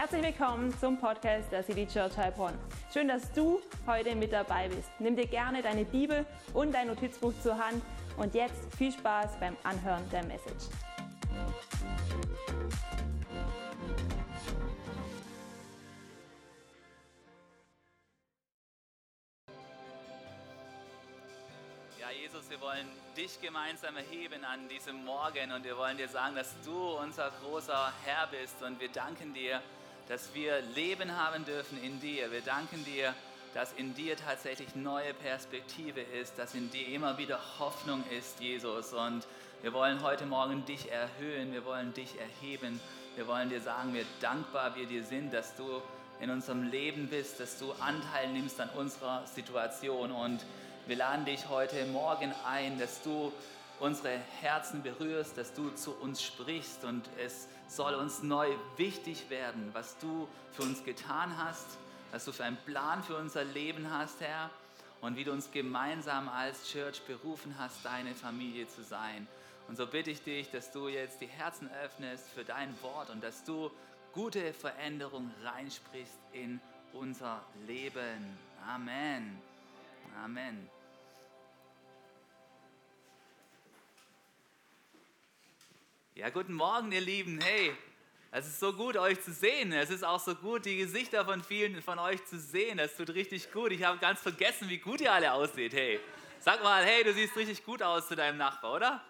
Herzlich willkommen zum Podcast der City Church Heilbronn. Schön, dass du heute mit dabei bist. Nimm dir gerne deine Bibel und dein Notizbuch zur Hand und jetzt viel Spaß beim Anhören der Message. Ja, Jesus, wir wollen dich gemeinsam erheben an diesem Morgen und wir wollen dir sagen, dass du unser großer Herr bist und wir danken dir, dass wir Leben haben dürfen in dir. Wir danken dir, dass in dir tatsächlich neue Perspektive ist, dass in dir immer wieder Hoffnung ist, Jesus. Und wir wollen heute Morgen dich erhöhen, wir wollen dich erheben. Wir wollen dir sagen, wie dankbar wir dir sind, dass du in unserem Leben bist, dass du Anteil nimmst an unserer Situation. Und wir laden dich heute Morgen ein, dass du unsere Herzen berührst, dass du zu uns sprichst und es soll uns neu wichtig werden, was du für uns getan hast, was du für einen Plan für unser Leben hast, Herr, und wie du uns gemeinsam als Church berufen hast, deine Familie zu sein. Und so bitte ich dich, dass du jetzt die Herzen öffnest für dein Wort und dass du gute Veränderung reinsprichst in unser Leben. Amen. Amen. Ja, guten Morgen, ihr Lieben. Hey, es ist so gut, euch zu sehen. Es ist auch so gut, die Gesichter von vielen von euch zu sehen. Das tut richtig gut. Ich habe ganz vergessen, wie gut ihr alle aussieht. Hey, sag mal, hey, du siehst richtig gut aus zu deinem Nachbar, oder?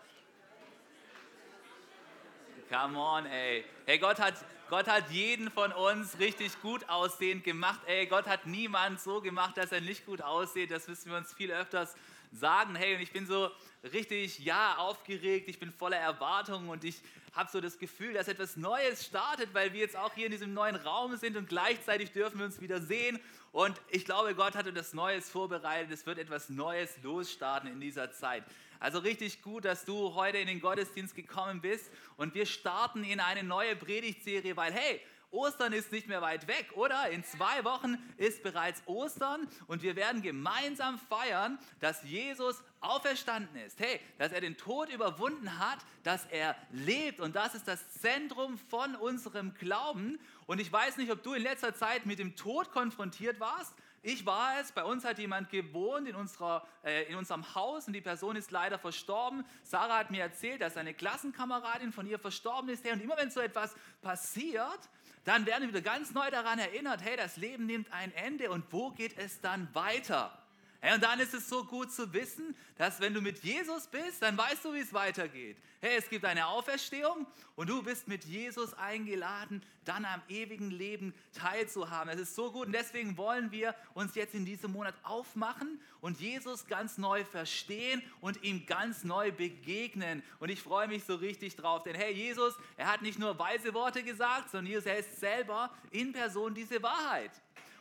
Come on, ey. Hey, Gott hat, Gott hat jeden von uns richtig gut aussehend gemacht. Ey, Gott hat niemand so gemacht, dass er nicht gut aussieht. Das müssen wir uns viel öfters sagen. Hey, und ich bin so richtig, ja, aufgeregt. Ich bin voller Erwartungen und ich habe so das Gefühl, dass etwas Neues startet, weil wir jetzt auch hier in diesem neuen Raum sind und gleichzeitig dürfen wir uns wieder sehen. Und ich glaube, Gott hat etwas Neues vorbereitet. Es wird etwas Neues losstarten in dieser Zeit. Also richtig gut, dass du heute in den Gottesdienst gekommen bist und wir starten in eine neue Predigtserie, weil hey, Ostern ist nicht mehr weit weg, oder? In zwei Wochen ist bereits Ostern und wir werden gemeinsam feiern, dass Jesus auferstanden ist. Hey, dass er den Tod überwunden hat, dass er lebt und das ist das Zentrum von unserem Glauben. Und ich weiß nicht, ob du in letzter Zeit mit dem Tod konfrontiert warst. Ich war es, bei uns hat jemand gewohnt in, unserer, äh, in unserem Haus und die Person ist leider verstorben. Sarah hat mir erzählt, dass eine Klassenkameradin von ihr verstorben ist. Und immer wenn so etwas passiert, dann werden wir wieder ganz neu daran erinnert, hey, das Leben nimmt ein Ende und wo geht es dann weiter? Hey, und dann ist es so gut zu wissen, dass wenn du mit Jesus bist, dann weißt du, wie es weitergeht. Hey, es gibt eine Auferstehung und du bist mit Jesus eingeladen, dann am ewigen Leben teilzuhaben. Es ist so gut und deswegen wollen wir uns jetzt in diesem Monat aufmachen und Jesus ganz neu verstehen und ihm ganz neu begegnen. Und ich freue mich so richtig drauf, denn hey, Jesus, er hat nicht nur weise Worte gesagt, sondern Jesus, er ist selber in Person diese Wahrheit.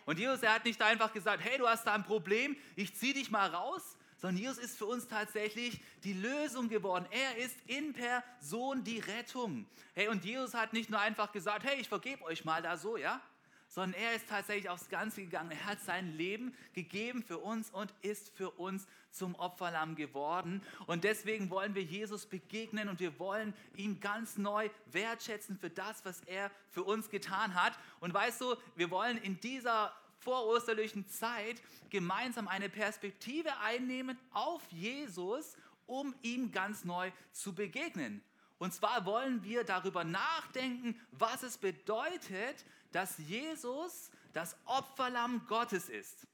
Und Jesus, er hat nicht einfach gesagt, hey, du hast da ein Problem, ich ziehe dich mal raus, sondern Jesus ist für uns tatsächlich die Lösung geworden. Er ist in Person die Rettung. Hey, und Jesus hat nicht nur einfach gesagt, hey, ich vergebe euch mal da so, ja, sondern er ist tatsächlich aufs Ganze gegangen. Er hat sein Leben gegeben für uns und ist für uns zum Opferlamm geworden. Und deswegen wollen wir Jesus begegnen und wir wollen ihn ganz neu wertschätzen für das, was er für uns getan hat. Und weißt du, wir wollen in dieser vorosterlichen Zeit gemeinsam eine Perspektive einnehmen auf Jesus, um ihm ganz neu zu begegnen. Und zwar wollen wir darüber nachdenken, was es bedeutet, dass Jesus das Opferlamm Gottes ist.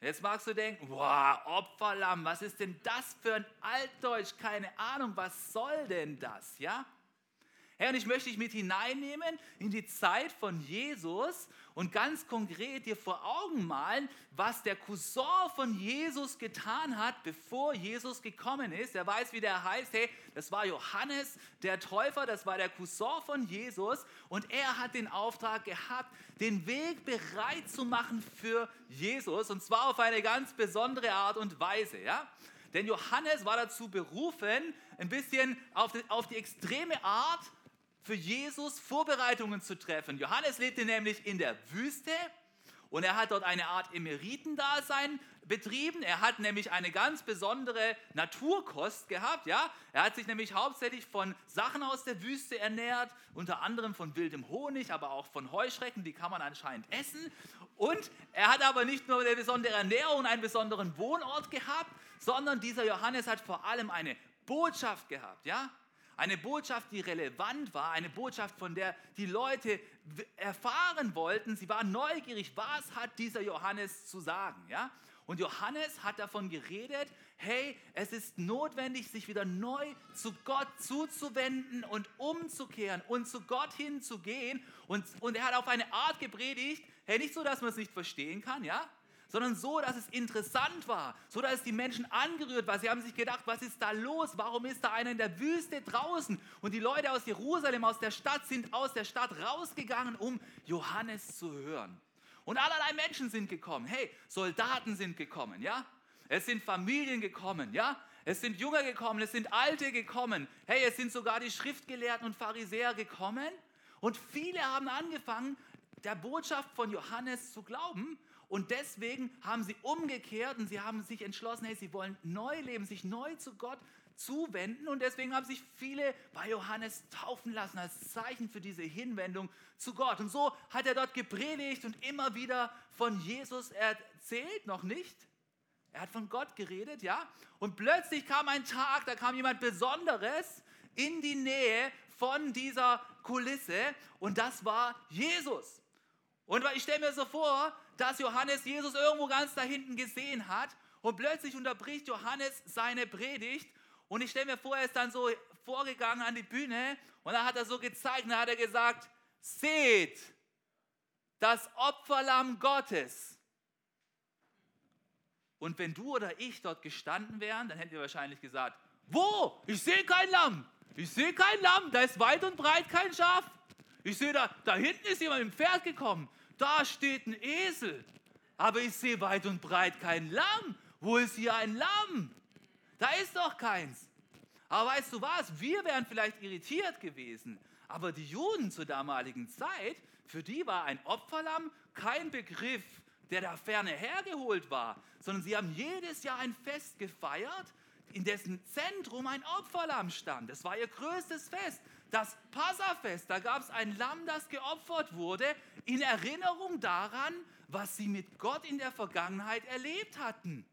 Jetzt magst du denken, wow, Opferlamm, was ist denn das für ein Altdeutsch? Keine Ahnung, was soll denn das? Ja? Herr, und ich möchte dich mit hineinnehmen in die Zeit von Jesus und ganz konkret dir vor Augen malen, was der Cousin von Jesus getan hat, bevor Jesus gekommen ist. Er weiß, wie der heißt. Hey, das war Johannes der Täufer, das war der Cousin von Jesus und er hat den Auftrag gehabt, den Weg bereit zu machen für Jesus und zwar auf eine ganz besondere Art und Weise. Ja? Denn Johannes war dazu berufen, ein bisschen auf die, auf die extreme Art für Jesus Vorbereitungen zu treffen. Johannes lebte nämlich in der Wüste und er hat dort eine Art Emeritendasein betrieben. Er hat nämlich eine ganz besondere Naturkost gehabt. Ja? Er hat sich nämlich hauptsächlich von Sachen aus der Wüste ernährt, unter anderem von wildem Honig, aber auch von Heuschrecken, die kann man anscheinend essen. Und er hat aber nicht nur eine besondere Ernährung, und einen besonderen Wohnort gehabt, sondern dieser Johannes hat vor allem eine Botschaft gehabt. Ja? Eine Botschaft, die relevant war, eine Botschaft, von der die Leute erfahren wollten. Sie waren neugierig, was hat dieser Johannes zu sagen. Ja? Und Johannes hat davon geredet, hey, es ist notwendig, sich wieder neu zu Gott zuzuwenden und umzukehren und zu Gott hinzugehen. Und, und er hat auf eine Art gepredigt, hey, nicht so, dass man es nicht verstehen kann, ja? Sondern so, dass es interessant war, so, dass es die Menschen angerührt war. Sie haben sich gedacht, was ist da los? Warum ist da einer in der Wüste draußen? Und die Leute aus Jerusalem, aus der Stadt, sind aus der Stadt rausgegangen, um Johannes zu hören. Und allerlei Menschen sind gekommen. Hey, Soldaten sind gekommen, ja? Es sind Familien gekommen, ja? Es sind Junge gekommen, es sind Alte gekommen. Hey, es sind sogar die Schriftgelehrten und Pharisäer gekommen. Und viele haben angefangen, der Botschaft von Johannes zu glauben. Und deswegen haben sie umgekehrt und sie haben sich entschlossen, hey, sie wollen neu leben, sich neu zu Gott zuwenden. Und deswegen haben sich viele bei Johannes taufen lassen als Zeichen für diese Hinwendung zu Gott. Und so hat er dort gepredigt und immer wieder von Jesus erzählt, noch nicht. Er hat von Gott geredet, ja. Und plötzlich kam ein Tag, da kam jemand Besonderes in die Nähe von dieser Kulisse und das war Jesus. Und ich stelle mir so vor, dass Johannes Jesus irgendwo ganz da hinten gesehen hat und plötzlich unterbricht Johannes seine Predigt und ich stelle mir vor, er ist dann so vorgegangen an die Bühne und dann hat er so gezeigt dann hat er gesagt, seht das Opferlamm Gottes. Und wenn du oder ich dort gestanden wären, dann hätten wir wahrscheinlich gesagt, wo? Ich sehe kein Lamm. Ich sehe kein Lamm. Da ist weit und breit kein Schaf. Ich sehe da, da hinten ist jemand dem Pferd gekommen. Da steht ein Esel. Aber ich sehe weit und breit kein Lamm. Wo ist hier ein Lamm? Da ist doch keins. Aber weißt du was? Wir wären vielleicht irritiert gewesen. Aber die Juden zur damaligen Zeit, für die war ein Opferlamm kein Begriff, der da ferne hergeholt war, sondern sie haben jedes Jahr ein Fest gefeiert, in dessen Zentrum ein Opferlamm stand. Das war ihr größtes Fest. Das Passafest, da gab es ein Lamm, das geopfert wurde, in Erinnerung daran, was sie mit Gott in der Vergangenheit erlebt hatten.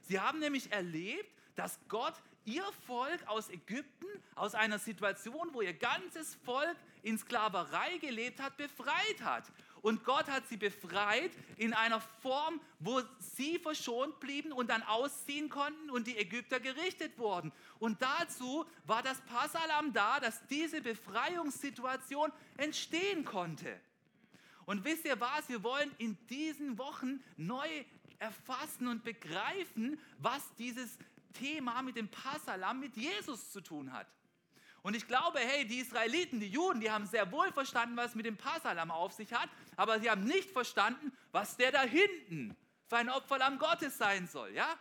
Sie haben nämlich erlebt, dass Gott ihr Volk aus Ägypten, aus einer Situation, wo ihr ganzes Volk in Sklaverei gelebt hat, befreit hat. Und Gott hat sie befreit in einer Form, wo sie verschont blieben und dann ausziehen konnten und die Ägypter gerichtet wurden. Und dazu war das Passalam da, dass diese Befreiungssituation entstehen konnte. Und wisst ihr was? Wir wollen in diesen Wochen neu erfassen und begreifen, was dieses Thema mit dem Passalam mit Jesus zu tun hat. Und ich glaube, hey, die Israeliten, die Juden, die haben sehr wohl verstanden, was mit dem Passalam auf sich hat, aber sie haben nicht verstanden, was der da hinten für ein Opferlamm Gottes sein soll, ja?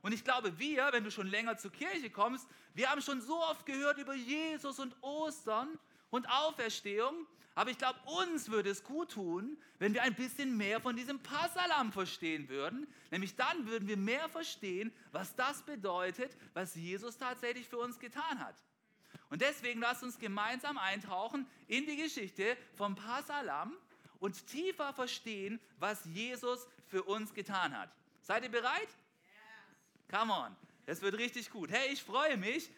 Und ich glaube, wir, wenn du schon länger zur Kirche kommst, wir haben schon so oft gehört über Jesus und Ostern und Auferstehung, aber ich glaube, uns würde es gut tun, wenn wir ein bisschen mehr von diesem Passalam verstehen würden. Nämlich dann würden wir mehr verstehen, was das bedeutet, was Jesus tatsächlich für uns getan hat. Und deswegen lasst uns gemeinsam eintauchen in die Geschichte vom Passalam und tiefer verstehen, was Jesus für uns getan hat. Seid ihr bereit? Come on, das wird richtig gut. Hey, ich freue mich,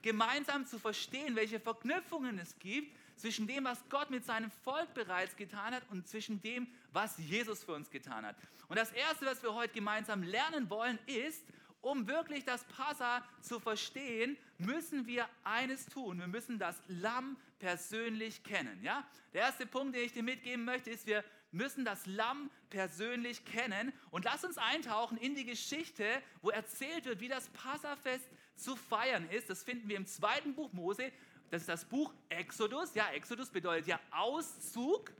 gemeinsam zu verstehen, welche Verknüpfungen es gibt zwischen dem, was Gott mit seinem Volk bereits getan hat und zwischen dem, was Jesus für uns getan hat. Und das Erste, was wir heute gemeinsam lernen wollen, ist, um wirklich das Passa zu verstehen, müssen wir eines tun. Wir müssen das Lamm persönlich kennen. Ja? Der erste Punkt, den ich dir mitgeben möchte, ist, wir müssen das Lamm persönlich kennen. Und lass uns eintauchen in die Geschichte, wo erzählt wird, wie das Passafest zu feiern ist. Das finden wir im zweiten Buch Mose. Das ist das Buch Exodus. Ja, Exodus bedeutet ja Auszug.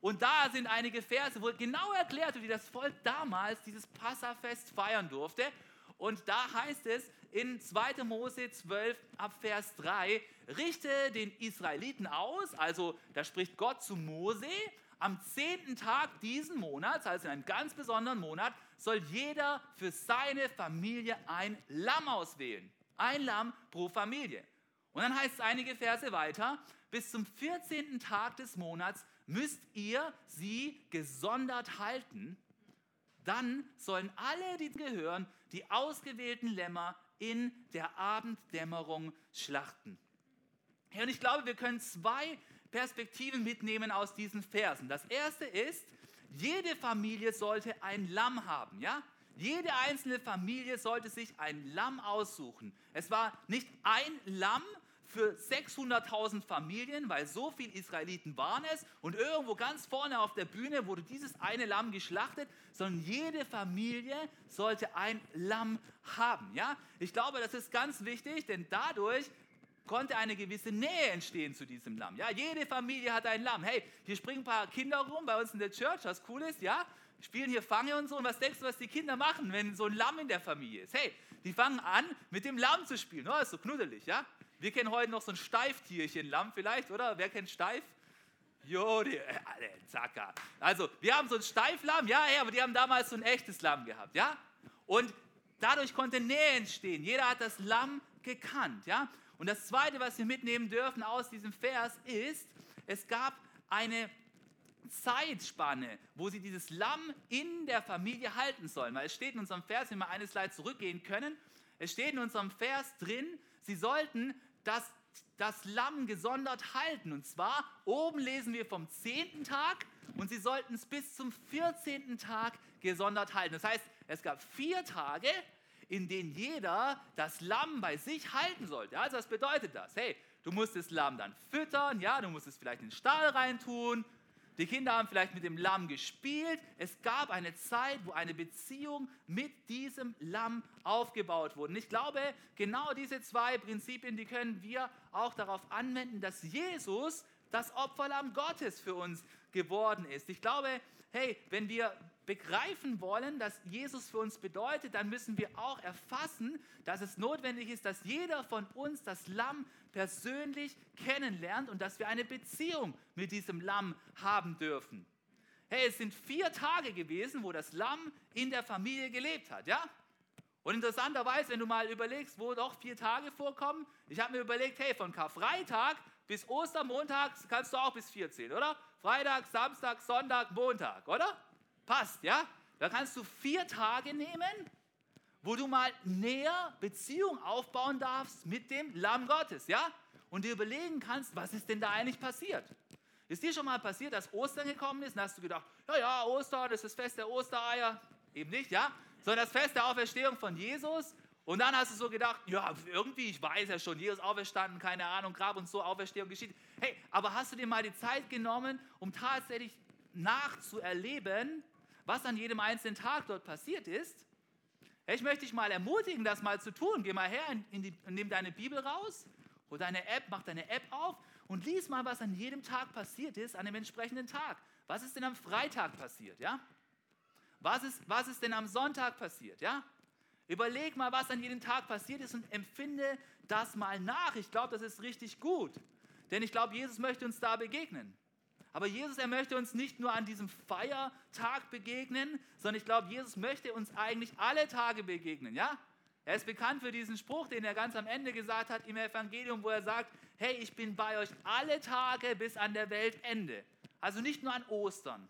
Und da sind einige Verse, wo genau erklärt wird, wie das Volk damals dieses Passafest feiern durfte. Und da heißt es in 2. Mose 12 ab Vers 3, richte den Israeliten aus, also da spricht Gott zu Mose, am zehnten Tag diesen Monats, also in einem ganz besonderen Monat, soll jeder für seine Familie ein Lamm auswählen. Ein Lamm pro Familie. Und dann heißt es einige Verse weiter, bis zum 14. Tag des Monats müsst ihr sie gesondert halten. Dann sollen alle, die gehören, die ausgewählten Lämmer in der Abenddämmerung schlachten. Und ich glaube, wir können zwei Perspektiven mitnehmen aus diesen Versen. Das erste ist, jede Familie sollte ein Lamm haben, ja? Jede einzelne Familie sollte sich ein Lamm aussuchen. Es war nicht ein Lamm für 600.000 Familien, weil so viele Israeliten waren es und irgendwo ganz vorne auf der Bühne wurde dieses eine Lamm geschlachtet, sondern jede Familie sollte ein Lamm haben. Ja? Ich glaube, das ist ganz wichtig, denn dadurch konnte eine gewisse Nähe entstehen zu diesem Lamm. Ja, jede Familie hat ein Lamm. Hey, hier springen ein paar Kinder rum bei uns in der Church, was cool ist, ja? Spielen hier Fange und so. Und was denkst du, was die Kinder machen, wenn so ein Lamm in der Familie ist? Hey, die fangen an, mit dem Lamm zu spielen. Oh, ist so knuddelig, ja? Wir kennen heute noch so ein Steiftierchen, Lamm vielleicht, oder? Wer kennt Steif? Jo, die, äh, Zacker. Also, wir haben so ein Steiflamm, ja, ja, aber die haben damals so ein echtes Lamm gehabt, ja? Und dadurch konnte Nähe entstehen. Jeder hat das Lamm gekannt, ja? Und das Zweite, was wir mitnehmen dürfen aus diesem Vers, ist, es gab eine Zeitspanne, wo sie dieses Lamm in der Familie halten sollen. Weil es steht in unserem Vers, wenn wir eine Slide zurückgehen können, es steht in unserem Vers drin, sie sollten das, das Lamm gesondert halten. Und zwar, oben lesen wir vom zehnten Tag und sie sollten es bis zum 14. Tag gesondert halten. Das heißt, es gab vier Tage, in denen jeder das Lamm bei sich halten sollte. Also was bedeutet das? Hey, du musst das Lamm dann füttern, ja, du musst es vielleicht in den Stall reintun. Die Kinder haben vielleicht mit dem Lamm gespielt. Es gab eine Zeit, wo eine Beziehung mit diesem Lamm aufgebaut wurde. Und ich glaube, genau diese zwei Prinzipien, die können wir auch darauf anwenden, dass Jesus das Opferlamm Gottes für uns geworden ist. Ich glaube, hey, wenn wir begreifen wollen, dass Jesus für uns bedeutet, dann müssen wir auch erfassen, dass es notwendig ist, dass jeder von uns das Lamm persönlich kennenlernt und dass wir eine Beziehung mit diesem Lamm haben dürfen. Hey, es sind vier Tage gewesen, wo das Lamm in der Familie gelebt hat, ja? Und interessanterweise, wenn du mal überlegst, wo doch vier Tage vorkommen, ich habe mir überlegt, hey, von Karfreitag bis Ostermontag kannst du auch bis vier zählen, oder? Freitag, Samstag, Sonntag, Montag, oder? Passt, ja? Da kannst du vier Tage nehmen, wo du mal näher Beziehung aufbauen darfst mit dem Lamm Gottes, ja? Und dir überlegen kannst, was ist denn da eigentlich passiert? Ist dir schon mal passiert, dass Ostern gekommen ist und hast du gedacht, ja, ja, Ostern, das ist das Fest der Ostereier? Eben nicht, ja? Sondern das Fest der Auferstehung von Jesus. Und dann hast du so gedacht, ja, irgendwie, ich weiß ja schon, Jesus auferstanden, keine Ahnung, Grab und so, Auferstehung geschieht. Hey, aber hast du dir mal die Zeit genommen, um tatsächlich nachzuerleben, was an jedem einzelnen Tag dort passiert ist. Ich möchte dich mal ermutigen, das mal zu tun. Geh mal her, in die, nimm deine Bibel raus, hol deine App, mach deine App auf und lies mal, was an jedem Tag passiert ist, an dem entsprechenden Tag. Was ist denn am Freitag passiert, ja? Was ist, was ist denn am Sonntag passiert, ja? Überleg mal, was an jedem Tag passiert ist und empfinde das mal nach. Ich glaube, das ist richtig gut. Denn ich glaube, Jesus möchte uns da begegnen. Aber Jesus, er möchte uns nicht nur an diesem Feiertag begegnen, sondern ich glaube, Jesus möchte uns eigentlich alle Tage begegnen, ja? Er ist bekannt für diesen Spruch, den er ganz am Ende gesagt hat im Evangelium, wo er sagt, hey, ich bin bei euch alle Tage bis an der Weltende. Also nicht nur an Ostern,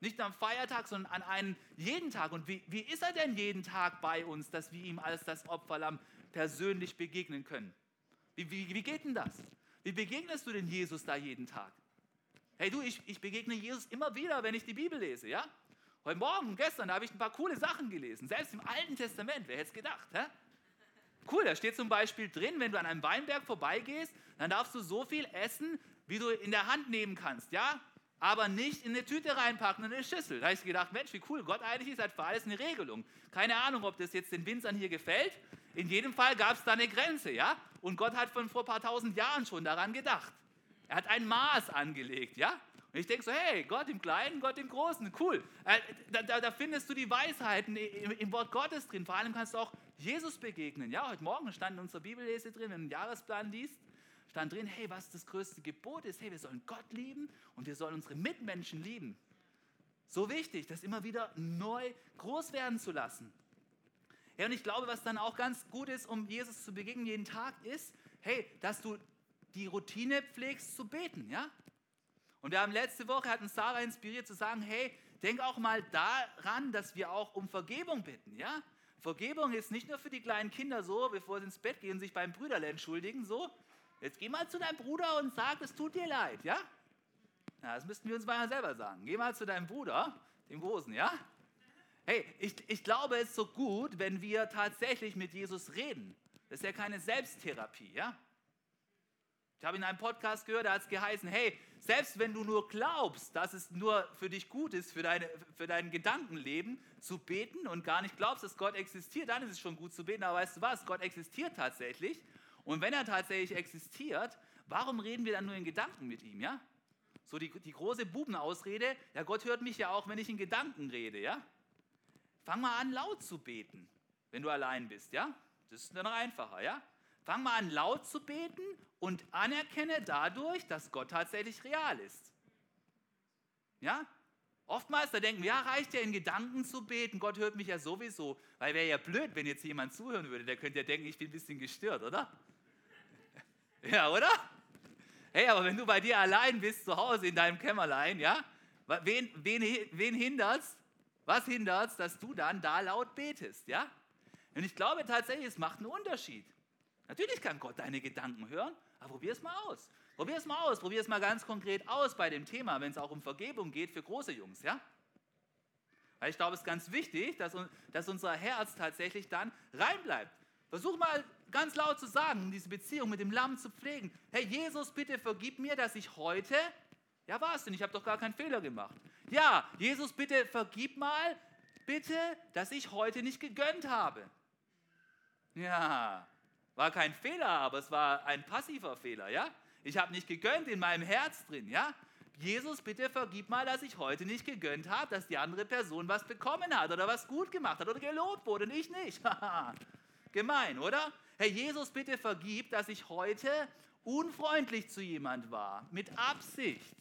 nicht nur am Feiertag, sondern an einen jeden Tag. Und wie, wie ist er denn jeden Tag bei uns, dass wir ihm als das Opferlamm persönlich begegnen können? Wie, wie, wie geht denn das? Wie begegnest du denn Jesus da jeden Tag? Hey du, ich, ich begegne Jesus immer wieder, wenn ich die Bibel lese, ja? Heute Morgen, gestern, da habe ich ein paar coole Sachen gelesen, selbst im Alten Testament, wer hätte es gedacht, hä? Cool, da steht zum Beispiel drin, wenn du an einem Weinberg vorbeigehst, dann darfst du so viel essen, wie du in der Hand nehmen kannst, ja? Aber nicht in eine Tüte reinpacken, in eine Schüssel. Da habe ich gedacht, Mensch, wie cool, Gott eigentlich ist, hat für alles eine Regelung. Keine Ahnung, ob das jetzt den Winzern hier gefällt. In jedem Fall gab es da eine Grenze, ja? Und Gott hat von vor ein paar tausend Jahren schon daran gedacht. Er hat ein Maß angelegt, ja? Und ich denke so, hey, Gott im Kleinen, Gott im Großen, cool. Äh, da, da, da, findest du die Weisheiten im, im, Wort Gottes drin. Vor allem kannst du auch Jesus begegnen. Ja, heute Morgen stand in unserer Bibellese drin, wenn du einen Jahresplan liest, stand drin, hey, was das größte Gebot ist, hey, wir sollen Gott lieben und wir sollen unsere Mitmenschen lieben. So wichtig, das immer wieder neu groß werden zu lassen. Ja, und ich glaube, was dann auch ganz gut ist, um Jesus zu begegnen jeden Tag, ist, hey, dass du die Routine pflegst zu beten, ja? Und wir haben letzte Woche, hatten Sarah inspiriert zu sagen, hey, denk auch mal daran, dass wir auch um Vergebung bitten, ja? Vergebung ist nicht nur für die kleinen Kinder so, bevor sie ins Bett gehen, sich beim Brüderle entschuldigen, so. Jetzt geh mal zu deinem Bruder und sag, es tut dir leid, ja? ja das müssten wir uns mal selber sagen. Geh mal zu deinem Bruder, dem Großen, ja? Hey, ich, ich glaube, es ist so gut, wenn wir tatsächlich mit Jesus reden. Das ist ja keine Selbsttherapie, ja? Ich habe in einem Podcast gehört, da hat es geheißen, hey, selbst wenn du nur glaubst, dass es nur für dich gut ist, für, deine, für dein Gedankenleben zu beten und gar nicht glaubst, dass Gott existiert, dann ist es schon gut zu beten. Aber weißt du was, Gott existiert tatsächlich. Und wenn er tatsächlich existiert, warum reden wir dann nur in Gedanken mit ihm, ja? So die, die große Bubenausrede, ja, Gott hört mich ja auch, wenn ich in Gedanken rede, ja? Fang mal an, laut zu beten, wenn du allein bist, ja? Das ist dann einfacher, ja? Fang mal an, laut zu beten und anerkenne dadurch, dass Gott tatsächlich real ist. Ja? Oftmals, da denken wir, ja, reicht ja in Gedanken zu beten, Gott hört mich ja sowieso. Weil wäre ja blöd, wenn jetzt jemand zuhören würde, der könnte ja denken, ich bin ein bisschen gestört, oder? Ja, oder? Hey, aber wenn du bei dir allein bist, zu Hause in deinem Kämmerlein, ja, wen, wen, wen hindert's? Was hindert's, dass du dann da laut betest, ja? Und ich glaube tatsächlich, es macht einen Unterschied. Natürlich kann Gott deine Gedanken hören, aber probier es mal aus. Probier es mal aus, probier es mal ganz konkret aus bei dem Thema, wenn es auch um Vergebung geht für große Jungs, ja? Weil ich glaube, es ist ganz wichtig, dass, dass unser Herz tatsächlich dann reinbleibt. Versuch mal ganz laut zu sagen, diese Beziehung mit dem Lamm zu pflegen. Hey Jesus, bitte vergib mir, dass ich heute, ja was denn, ich habe doch gar keinen Fehler gemacht. Ja, Jesus, bitte vergib mal, bitte, dass ich heute nicht gegönnt habe. Ja, war kein Fehler, aber es war ein passiver Fehler, ja? Ich habe nicht gegönnt in meinem Herz drin, ja? Jesus, bitte vergib mal, dass ich heute nicht gegönnt habe, dass die andere Person was bekommen hat oder was gut gemacht hat oder gelobt wurde und ich nicht. Gemein, oder? Herr Jesus, bitte vergib, dass ich heute unfreundlich zu jemand war, mit Absicht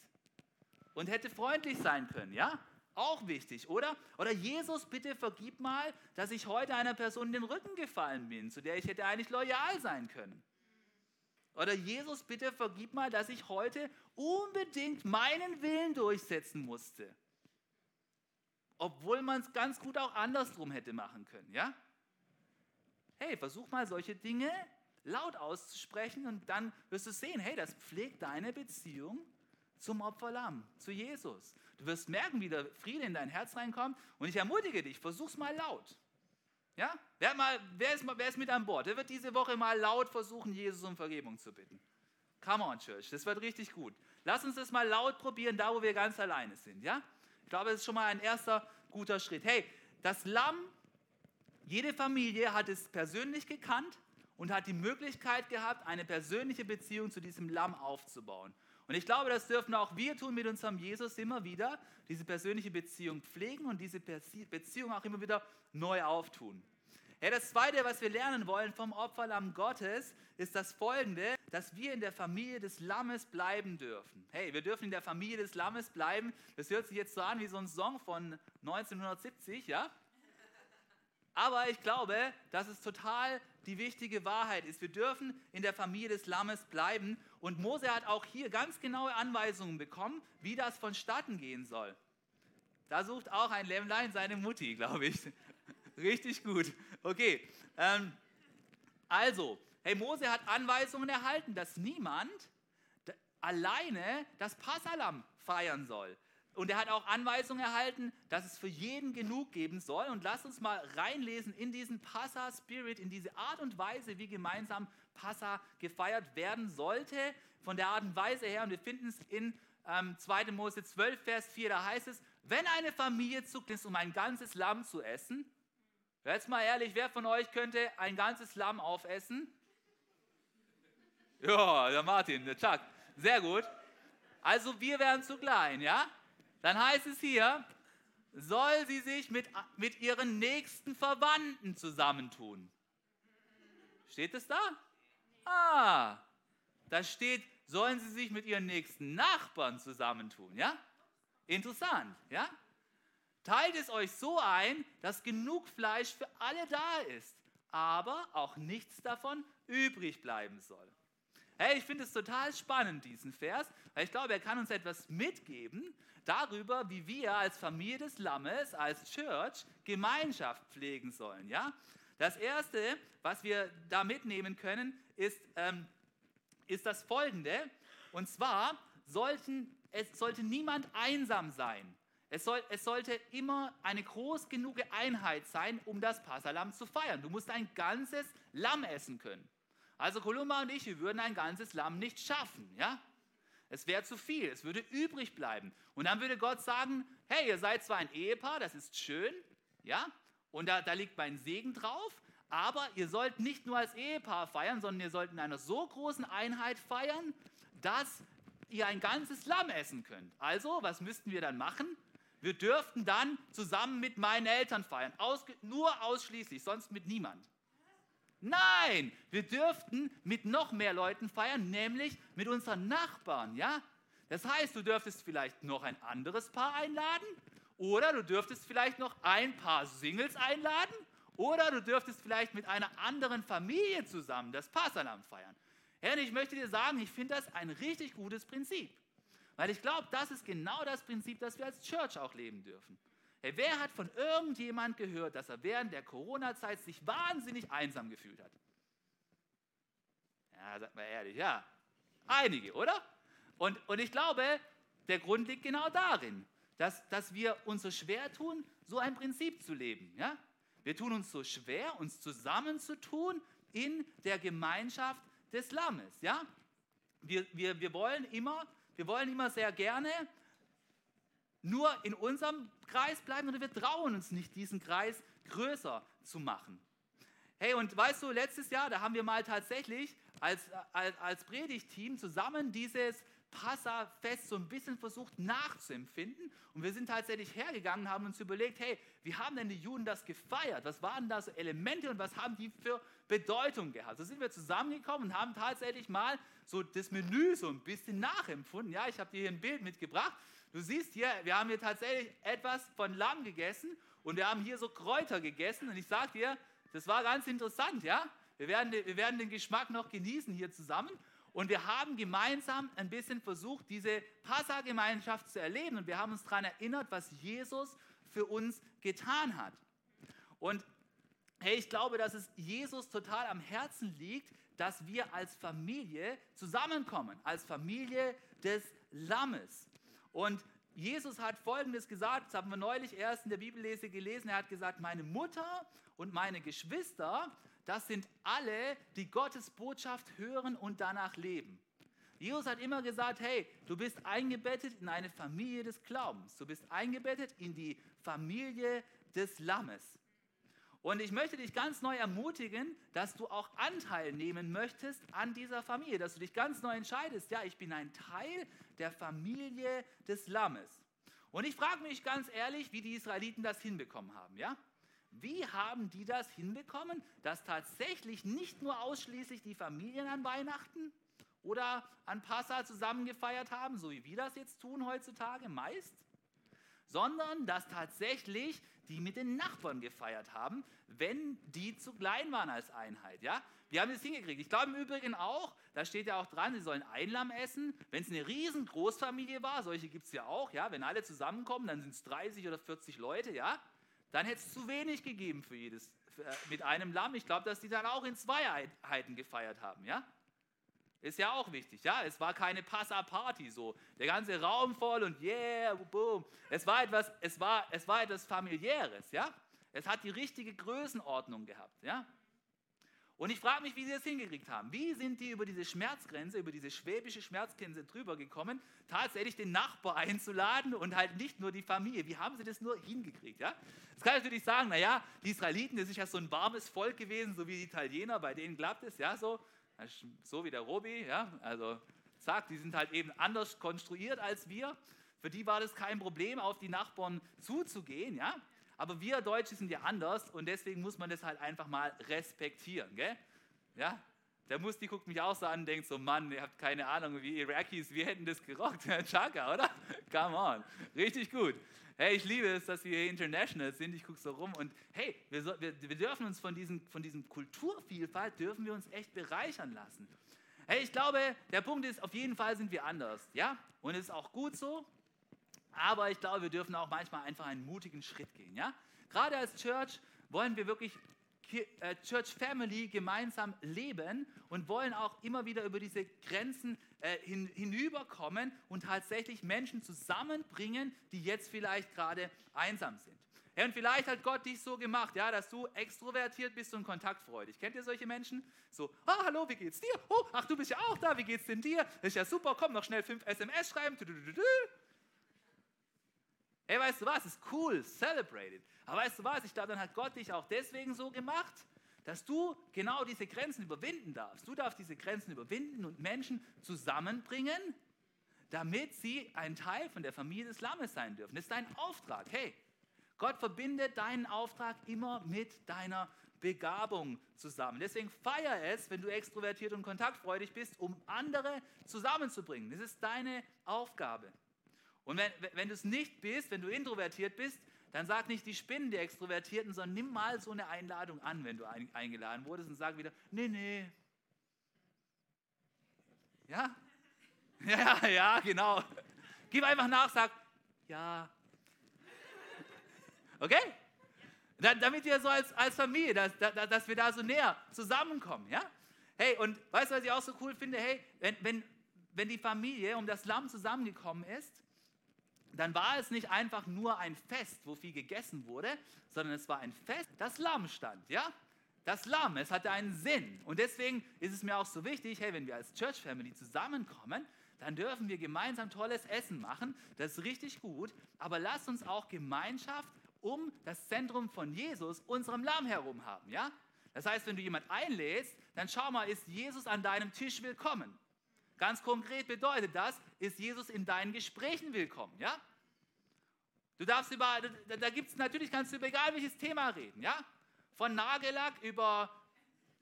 und hätte freundlich sein können, ja? Auch wichtig, oder? Oder Jesus, bitte vergib mal, dass ich heute einer Person in den Rücken gefallen bin, zu der ich hätte eigentlich loyal sein können. Oder Jesus, bitte vergib mal, dass ich heute unbedingt meinen Willen durchsetzen musste. Obwohl man es ganz gut auch andersrum hätte machen können, ja? Hey, versuch mal solche Dinge laut auszusprechen und dann wirst du sehen, hey, das pflegt deine Beziehung zum Opferlamm, zu Jesus. Du wirst merken, wie der Friede in dein Herz reinkommt. Und ich ermutige dich, versuch's mal laut. Ja? Wer, mal, wer, ist, wer ist mit an Bord? Wer wird diese Woche mal laut versuchen, Jesus um Vergebung zu bitten? Come on, Church, das wird richtig gut. Lass uns das mal laut probieren, da wo wir ganz alleine sind. Ja? Ich glaube, das ist schon mal ein erster guter Schritt. Hey, das Lamm, jede Familie hat es persönlich gekannt und hat die Möglichkeit gehabt, eine persönliche Beziehung zu diesem Lamm aufzubauen. Und ich glaube, das dürfen auch wir tun mit unserem Jesus immer wieder, diese persönliche Beziehung pflegen und diese Beziehung auch immer wieder neu auftun. Ja, das Zweite, was wir lernen wollen vom Opferlamm Gottes, ist das Folgende, dass wir in der Familie des Lammes bleiben dürfen. Hey, wir dürfen in der Familie des Lammes bleiben. Das hört sich jetzt so an wie so ein Song von 1970, ja? Aber ich glaube, dass es total die wichtige Wahrheit ist. Wir dürfen in der Familie des Lammes bleiben. Und Mose hat auch hier ganz genaue Anweisungen bekommen, wie das vonstatten gehen soll. Da sucht auch ein Lämmlein seine Mutti, glaube ich. Richtig gut. Okay. Ähm, also, hey, Mose hat Anweisungen erhalten, dass niemand alleine das Passalam feiern soll. Und er hat auch Anweisungen erhalten, dass es für jeden genug geben soll. Und lasst uns mal reinlesen in diesen Passa-Spirit, in diese Art und Weise, wie gemeinsam Passa gefeiert werden sollte. Von der Art und Weise her. Und wir finden es in ähm, 2. Mose 12, Vers 4. Da heißt es, wenn eine Familie zuckt ist, um ein ganzes Lamm zu essen. Jetzt mal ehrlich, wer von euch könnte ein ganzes Lamm aufessen? Ja, der Martin, der Chuck. Sehr gut. Also wir wären zu klein, ja? Dann heißt es hier, soll sie sich mit, mit ihren nächsten Verwandten zusammentun. Steht es da? Ah, da steht, sollen sie sich mit ihren nächsten Nachbarn zusammentun, ja? Interessant, ja? Teilt es euch so ein, dass genug Fleisch für alle da ist, aber auch nichts davon übrig bleiben soll. Hey, ich finde es total spannend, diesen Vers, weil ich glaube, er kann uns etwas mitgeben darüber, wie wir als Familie des Lammes, als Church, Gemeinschaft pflegen sollen. Ja? Das Erste, was wir da mitnehmen können, ist, ähm, ist das Folgende. Und zwar sollten, es sollte niemand einsam sein. Es, soll, es sollte immer eine groß genug Einheit sein, um das Passalam zu feiern. Du musst ein ganzes Lamm essen können. Also Kolumba und ich, wir würden ein ganzes Lamm nicht schaffen. Ja? Es wäre zu viel, es würde übrig bleiben. Und dann würde Gott sagen, hey, ihr seid zwar ein Ehepaar, das ist schön, ja, und da, da liegt mein Segen drauf, aber ihr sollt nicht nur als Ehepaar feiern, sondern ihr sollt in einer so großen Einheit feiern, dass ihr ein ganzes Lamm essen könnt. Also, was müssten wir dann machen? Wir dürften dann zusammen mit meinen Eltern feiern, Ausge nur ausschließlich, sonst mit niemand. Nein, wir dürften mit noch mehr Leuten feiern, nämlich mit unseren Nachbarn, ja? Das heißt, du dürftest vielleicht noch ein anderes Paar einladen oder du dürftest vielleicht noch ein paar Singles einladen oder du dürftest vielleicht mit einer anderen Familie zusammen das Passalam feiern. Herr, ich möchte dir sagen, ich finde das ein richtig gutes Prinzip. Weil ich glaube, das ist genau das Prinzip, das wir als Church auch leben dürfen. Hey, wer hat von irgendjemand gehört, dass er während der Corona-Zeit sich wahnsinnig einsam gefühlt hat? Ja, sagt mal ehrlich, ja. Einige, oder? Und, und ich glaube, der Grund liegt genau darin, dass, dass wir uns so schwer tun, so ein Prinzip zu leben. Ja? Wir tun uns so schwer, uns zusammenzutun in der Gemeinschaft des Lammes. Ja? Wir, wir, wir, wollen immer, wir wollen immer sehr gerne nur in unserem Kreis bleiben oder wir trauen uns nicht, diesen Kreis größer zu machen. Hey, und weißt du, letztes Jahr, da haben wir mal tatsächlich als, als, als Predigteam zusammen dieses Passafest so ein bisschen versucht nachzuempfinden. Und wir sind tatsächlich hergegangen und haben uns überlegt, hey, wie haben denn die Juden das gefeiert? Was waren da so Elemente und was haben die für Bedeutung gehabt? So sind wir zusammengekommen und haben tatsächlich mal so das Menü so ein bisschen nachempfunden. Ja, ich habe dir hier ein Bild mitgebracht. Du siehst hier, wir haben hier tatsächlich etwas von Lamm gegessen und wir haben hier so Kräuter gegessen. Und ich sage dir, das war ganz interessant, ja. Wir werden, wir werden den Geschmack noch genießen hier zusammen. Und wir haben gemeinsam ein bisschen versucht, diese Passa-Gemeinschaft zu erleben. Und wir haben uns daran erinnert, was Jesus für uns getan hat. Und hey, ich glaube, dass es Jesus total am Herzen liegt, dass wir als Familie zusammenkommen, als Familie des Lammes. Und Jesus hat Folgendes gesagt, das haben wir neulich erst in der Bibellese gelesen, er hat gesagt, meine Mutter und meine Geschwister, das sind alle, die Gottes Botschaft hören und danach leben. Jesus hat immer gesagt, hey, du bist eingebettet in eine Familie des Glaubens, du bist eingebettet in die Familie des Lammes. Und ich möchte dich ganz neu ermutigen, dass du auch Anteil nehmen möchtest an dieser Familie, dass du dich ganz neu entscheidest, ja, ich bin ein Teil der Familie des Lammes. Und ich frage mich ganz ehrlich, wie die Israeliten das hinbekommen haben, ja? Wie haben die das hinbekommen, dass tatsächlich nicht nur ausschließlich die Familien an Weihnachten oder an Passa zusammen gefeiert haben, so wie wir das jetzt tun heutzutage meist, sondern dass tatsächlich die mit den Nachbarn gefeiert haben, wenn die zu klein waren als Einheit. Ja? Wir haben das hingekriegt. Ich glaube im Übrigen auch, da steht ja auch dran, sie sollen Einlamm essen. Wenn es eine riesen Großfamilie war, solche gibt es ja auch, ja? wenn alle zusammenkommen, dann sind es 30 oder 40 Leute, ja? dann hätte es zu wenig gegeben für jedes, für, äh, mit einem Lamm. Ich glaube, dass die dann auch in zwei Einheiten gefeiert haben. Ja? Ist ja auch wichtig, ja. Es war keine Passa-Party so. Der ganze Raum voll und yeah, boom. Es war etwas, es war, es war etwas familiäres, ja. Es hat die richtige Größenordnung gehabt, ja. Und ich frage mich, wie sie das hingekriegt haben. Wie sind die über diese Schmerzgrenze, über diese schwäbische Schmerzgrenze drüber gekommen, tatsächlich den Nachbar einzuladen und halt nicht nur die Familie? Wie haben sie das nur hingekriegt? Ja? Jetzt kann ich natürlich sagen, naja, die Israeliten, das ist ja so ein warmes Volk gewesen, so wie die Italiener, bei denen klappt es, ja, so. So wie der Robi, ja, also sagt, die sind halt eben anders konstruiert als wir. Für die war das kein Problem, auf die Nachbarn zuzugehen, ja. Aber wir Deutsche sind ja anders und deswegen muss man das halt einfach mal respektieren, gell? Ja, der Musti guckt mich auch so an und denkt so, Mann, ihr habt keine Ahnung, wie Irakis, wir hätten das gerockt. Chaka, oder? Come on. Richtig gut. Hey, ich liebe es, dass wir international sind. Ich gucke so rum und hey, wir, wir, wir, dürfen uns von diesem, von diesem Kulturvielfalt, dürfen wir uns echt bereichern lassen. Hey, ich glaube, der Punkt ist, auf jeden Fall sind wir anders, ja? Und es ist auch gut so. Aber ich glaube, wir dürfen auch manchmal einfach einen mutigen Schritt gehen, ja? Gerade als Church wollen wir wirklich äh, Church Family gemeinsam leben und wollen auch immer wieder über diese Grenzen äh, hin, hinüberkommen und tatsächlich Menschen zusammenbringen, die jetzt vielleicht gerade einsam sind. Ja, und vielleicht hat Gott dich so gemacht, ja, dass du extrovertiert bist und kontaktfreudig. Kennt ihr solche Menschen? So, ah, hallo, wie geht's dir? Oh, ach, du bist ja auch da, wie geht's denn dir? Ist ja super, komm, noch schnell fünf SMS schreiben. Ey, weißt du was? Ist cool, celebrated. Aber weißt du was? Ich glaube, dann hat Gott dich auch deswegen so gemacht, dass du genau diese Grenzen überwinden darfst. Du darfst diese Grenzen überwinden und Menschen zusammenbringen, damit sie ein Teil von der Familie des Lammes sein dürfen. Das ist dein Auftrag. Hey, Gott verbindet deinen Auftrag immer mit deiner Begabung zusammen. Deswegen feier es, wenn du extrovertiert und kontaktfreudig bist, um andere zusammenzubringen. Das ist deine Aufgabe. Und wenn, wenn du es nicht bist, wenn du introvertiert bist, dann sag nicht die Spinnen der Extrovertierten, sondern nimm mal so eine Einladung an, wenn du ein, eingeladen wurdest und sag wieder, nee, nee. Ja? Ja, ja, genau. Gib einfach nach, sag, ja. Okay? damit wir so als, als Familie, dass, dass wir da so näher zusammenkommen, ja? Hey, und weißt du, was ich auch so cool finde? Hey, wenn, wenn, wenn die Familie um das Lamm zusammengekommen ist, dann war es nicht einfach nur ein Fest, wo viel gegessen wurde, sondern es war ein Fest, das Lamm stand, ja? Das Lamm, es hatte einen Sinn. Und deswegen ist es mir auch so wichtig, hey, wenn wir als Church Family zusammenkommen, dann dürfen wir gemeinsam tolles Essen machen. Das ist richtig gut. Aber lasst uns auch Gemeinschaft um das Zentrum von Jesus, unserem Lamm herum haben, ja? Das heißt, wenn du jemand einlädst, dann schau mal, ist Jesus an deinem Tisch willkommen? Ganz konkret bedeutet das, ist Jesus in deinen Gesprächen willkommen, ja? Du darfst über, da, da gibt es natürlich, kannst du über egal welches Thema reden, ja? Von Nagellack über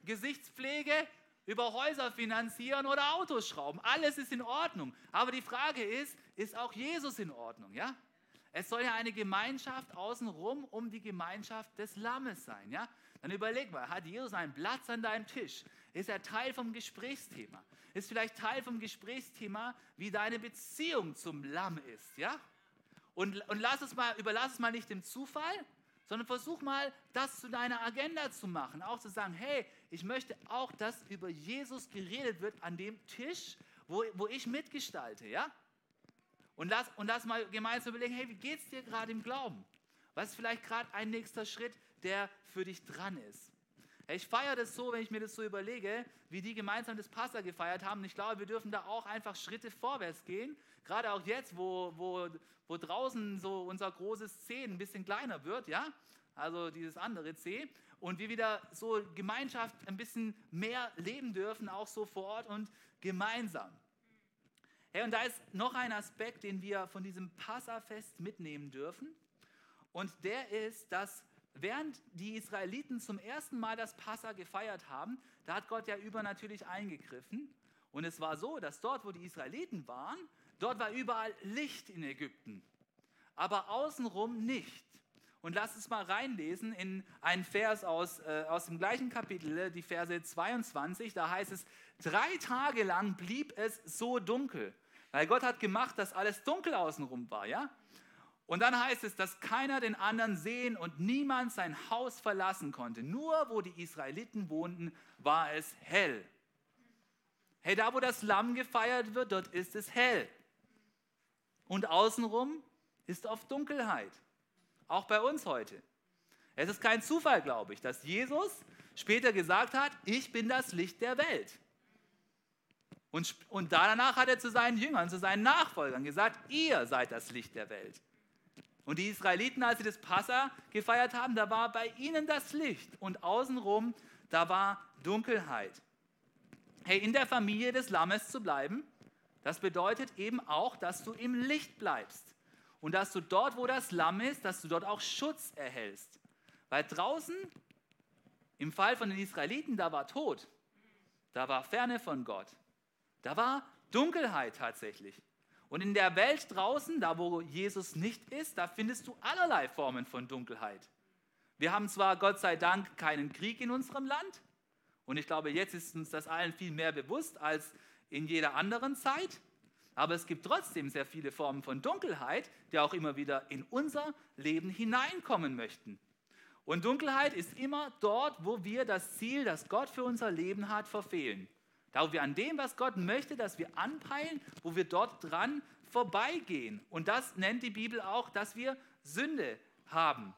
Gesichtspflege, über Häuser finanzieren oder Autos schrauben. Alles ist in Ordnung. Aber die Frage ist, ist auch Jesus in Ordnung, ja? Es soll ja eine Gemeinschaft außenrum um die Gemeinschaft des Lammes sein, ja? Dann überleg mal, hat Jesus einen Platz an deinem Tisch? Ist er Teil vom Gesprächsthema? Ist vielleicht Teil vom Gesprächsthema, wie deine Beziehung zum Lamm ist, ja? Und, und lass es mal, überlass es mal nicht dem Zufall, sondern versuch mal, das zu deiner Agenda zu machen. Auch zu sagen, hey, ich möchte auch, dass über Jesus geredet wird an dem Tisch, wo, wo ich mitgestalte, ja? Und lass, und lass mal gemeinsam überlegen, hey, wie geht es dir gerade im Glauben? Was ist vielleicht gerade ein nächster Schritt, der für dich dran ist. Ich feiere das so, wenn ich mir das so überlege, wie die gemeinsam das Passa gefeiert haben. ich glaube, wir dürfen da auch einfach Schritte vorwärts gehen. Gerade auch jetzt, wo, wo, wo draußen so unser großes C ein bisschen kleiner wird, ja? Also dieses andere C. Und wir wieder so Gemeinschaft ein bisschen mehr leben dürfen, auch so vor Ort und gemeinsam. Hey, und da ist noch ein Aspekt, den wir von diesem Passafest mitnehmen dürfen. Und der ist, dass während die Israeliten zum ersten Mal das Passa gefeiert haben, da hat Gott ja übernatürlich eingegriffen. Und es war so, dass dort, wo die Israeliten waren, dort war überall Licht in Ägypten, aber außenrum nicht. Und lass uns mal reinlesen in einen Vers aus, äh, aus dem gleichen Kapitel, die Verse 22. Da heißt es, drei Tage lang blieb es so dunkel, weil Gott hat gemacht, dass alles dunkel außenrum war. Ja? Und dann heißt es, dass keiner den anderen sehen und niemand sein Haus verlassen konnte. Nur wo die Israeliten wohnten, war es hell. Hey, da wo das Lamm gefeiert wird, dort ist es hell. Und außenrum ist oft Dunkelheit. Auch bei uns heute. Es ist kein Zufall, glaube ich, dass Jesus später gesagt hat, ich bin das Licht der Welt. Und, und danach hat er zu seinen Jüngern, zu seinen Nachfolgern gesagt, ihr seid das Licht der Welt. Und die Israeliten, als sie das Passa gefeiert haben, da war bei ihnen das Licht und außenrum, da war Dunkelheit. Hey, in der Familie des Lammes zu bleiben, das bedeutet eben auch, dass du im Licht bleibst. Und dass du dort, wo das Lamm ist, dass du dort auch Schutz erhältst. Weil draußen, im Fall von den Israeliten, da war Tod. da war Ferne von Gott. Da war Dunkelheit tatsächlich. Und in der Welt draußen, da wo Jesus nicht ist, da findest du allerlei Formen von Dunkelheit. Wir haben zwar Gott sei Dank keinen Krieg in unserem Land, und ich glaube, jetzt ist uns das allen viel mehr bewusst als in jeder anderen Zeit, aber es gibt trotzdem sehr viele Formen von Dunkelheit, die auch immer wieder in unser Leben hineinkommen möchten. Und Dunkelheit ist immer dort, wo wir das Ziel, das Gott für unser Leben hat, verfehlen. Da, wo wir an dem, was Gott möchte, dass wir anpeilen, wo wir dort dran vorbeigehen. Und das nennt die Bibel auch, dass wir Sünde haben.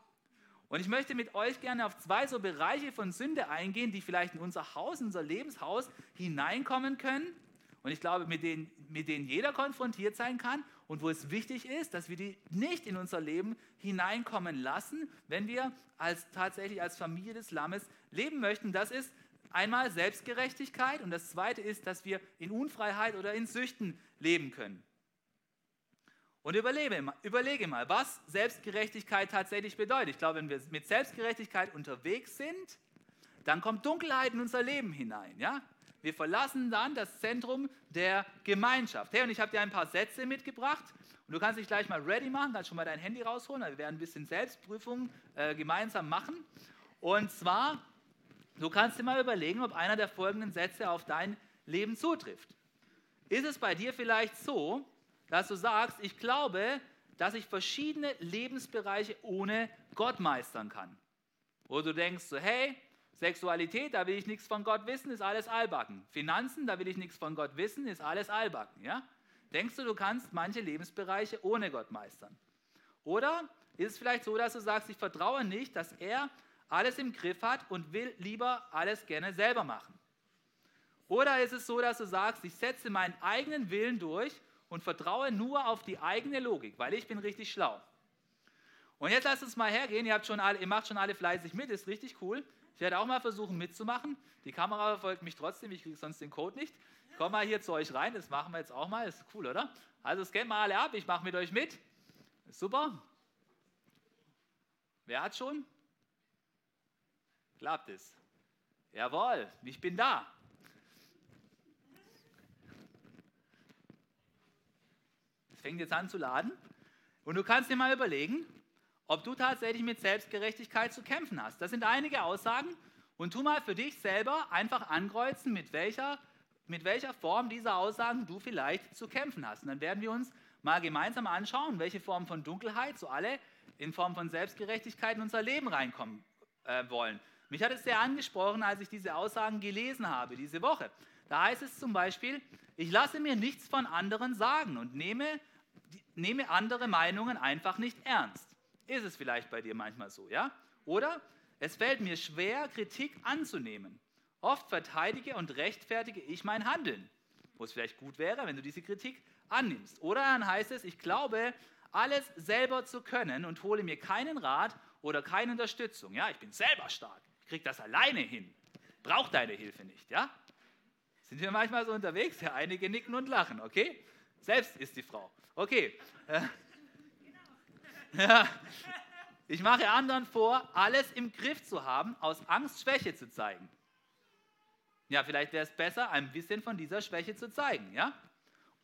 Und ich möchte mit euch gerne auf zwei so Bereiche von Sünde eingehen, die vielleicht in unser Haus, in unser Lebenshaus hineinkommen können. Und ich glaube, mit denen, mit denen jeder konfrontiert sein kann und wo es wichtig ist, dass wir die nicht in unser Leben hineinkommen lassen, wenn wir als, tatsächlich als Familie des Lammes leben möchten. Das ist einmal Selbstgerechtigkeit und das zweite ist, dass wir in Unfreiheit oder in Süchten leben können. Und überlege, überlege mal, was Selbstgerechtigkeit tatsächlich bedeutet. Ich glaube, wenn wir mit Selbstgerechtigkeit unterwegs sind, dann kommt Dunkelheit in unser Leben hinein. Ja? Wir verlassen dann das Zentrum der Gemeinschaft. Hey, und ich habe dir ein paar Sätze mitgebracht. Und du kannst dich gleich mal ready machen, kannst schon mal dein Handy rausholen. Wir werden ein bisschen Selbstprüfung äh, gemeinsam machen. Und zwar, du kannst dir mal überlegen, ob einer der folgenden Sätze auf dein Leben zutrifft. Ist es bei dir vielleicht so, dass du sagst, ich glaube, dass ich verschiedene Lebensbereiche ohne Gott meistern kann. Wo du denkst, so, hey, Sexualität, da will ich nichts von Gott wissen, ist alles allbacken. Finanzen, da will ich nichts von Gott wissen, ist alles allbacken. Ja? Denkst du, du kannst manche Lebensbereiche ohne Gott meistern? Oder ist es vielleicht so, dass du sagst, ich vertraue nicht, dass er alles im Griff hat und will lieber alles gerne selber machen? Oder ist es so, dass du sagst, ich setze meinen eigenen Willen durch und vertraue nur auf die eigene Logik, weil ich bin richtig schlau. Und jetzt lasst uns mal hergehen. Ihr, habt schon alle, ihr macht schon alle fleißig mit, ist richtig cool. Ich werde auch mal versuchen mitzumachen. Die Kamera verfolgt mich trotzdem, ich kriege sonst den Code nicht. Ich komme mal hier zu euch rein, das machen wir jetzt auch mal, ist cool, oder? Also scannt mal alle ab, ich mache mit euch mit. Super. Wer hat schon? Klappt es? Jawohl, ich bin da. fängt jetzt an zu laden. Und du kannst dir mal überlegen, ob du tatsächlich mit Selbstgerechtigkeit zu kämpfen hast. Das sind einige Aussagen. Und tu mal für dich selber einfach ankreuzen, mit welcher, mit welcher Form dieser Aussagen du vielleicht zu kämpfen hast. Und dann werden wir uns mal gemeinsam anschauen, welche Form von Dunkelheit so alle in Form von Selbstgerechtigkeit in unser Leben reinkommen äh, wollen. Mich hat es sehr angesprochen, als ich diese Aussagen gelesen habe diese Woche. Da heißt es zum Beispiel, ich lasse mir nichts von anderen sagen und nehme nehme andere Meinungen einfach nicht ernst. Ist es vielleicht bei dir manchmal so, ja? Oder es fällt mir schwer, Kritik anzunehmen. Oft verteidige und rechtfertige ich mein Handeln, wo es vielleicht gut wäre, wenn du diese Kritik annimmst. Oder dann heißt es, ich glaube, alles selber zu können und hole mir keinen Rat oder keine Unterstützung. Ja, ich bin selber stark, ich kriege das alleine hin, brauche deine Hilfe nicht. Ja, sind wir manchmal so unterwegs? Ja, einige nicken und lachen, okay? Selbst ist die Frau. Okay. Ja. Ich mache anderen vor, alles im Griff zu haben, aus Angst Schwäche zu zeigen. Ja, vielleicht wäre es besser, ein bisschen von dieser Schwäche zu zeigen, ja?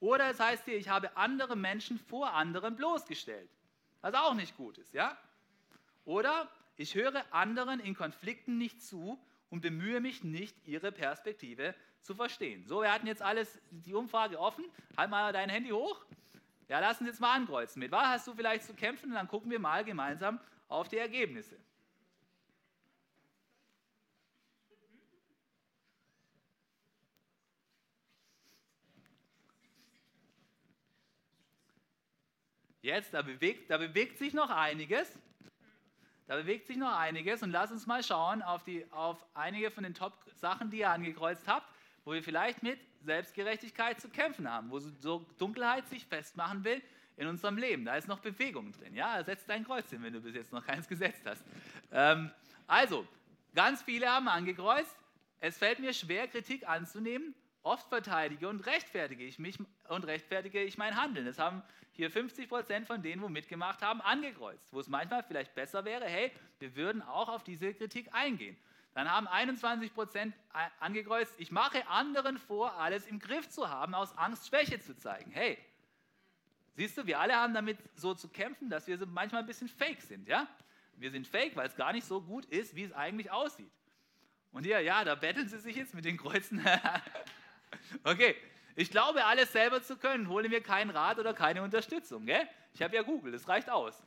Oder es heißt hier, ich habe andere Menschen vor anderen bloßgestellt, was auch nicht gut ist, ja? Oder ich höre anderen in Konflikten nicht zu und bemühe mich nicht, ihre Perspektive zu verstehen. So, wir hatten jetzt alles, die Umfrage offen. Halt mal dein Handy hoch. Ja, lass uns jetzt mal ankreuzen. Mit was hast du vielleicht zu kämpfen? Und dann gucken wir mal gemeinsam auf die Ergebnisse. Jetzt, da bewegt, da bewegt sich noch einiges. Da bewegt sich noch einiges und lass uns mal schauen auf, die, auf einige von den Top-Sachen, die ihr angekreuzt habt wo wir vielleicht mit Selbstgerechtigkeit zu kämpfen haben, wo so Dunkelheit sich festmachen will in unserem Leben. Da ist noch Bewegung drin. Ja, setz dein Kreuz hin, wenn du bis jetzt noch keins gesetzt hast. Ähm, also, ganz viele haben angekreuzt. Es fällt mir schwer, Kritik anzunehmen. Oft verteidige und rechtfertige ich mich und rechtfertige ich mein Handeln. Das haben hier 50 Prozent von denen, wo mitgemacht haben, angekreuzt. Wo es manchmal vielleicht besser wäre, hey, wir würden auch auf diese Kritik eingehen. dann haben 21 Prozent angekreuzt, ich mache anderen vor, alles im Griff zu haben, aus Angst Schwäche zu zeigen. Hey, siehst du, wir alle haben damit so zu kämpfen, dass wir manchmal ein bisschen fake sind, ja? Wir sind fake, weil es gar nicht so gut ist, wie es eigentlich aussieht. Und hier, ja, da betteln sie sich jetzt mit den Kreuzen. okay, ich glaube, alles selber zu können, hole mir keinen Rat oder keine Unterstützung. Gell? Ich habe ja Google, das reicht aus.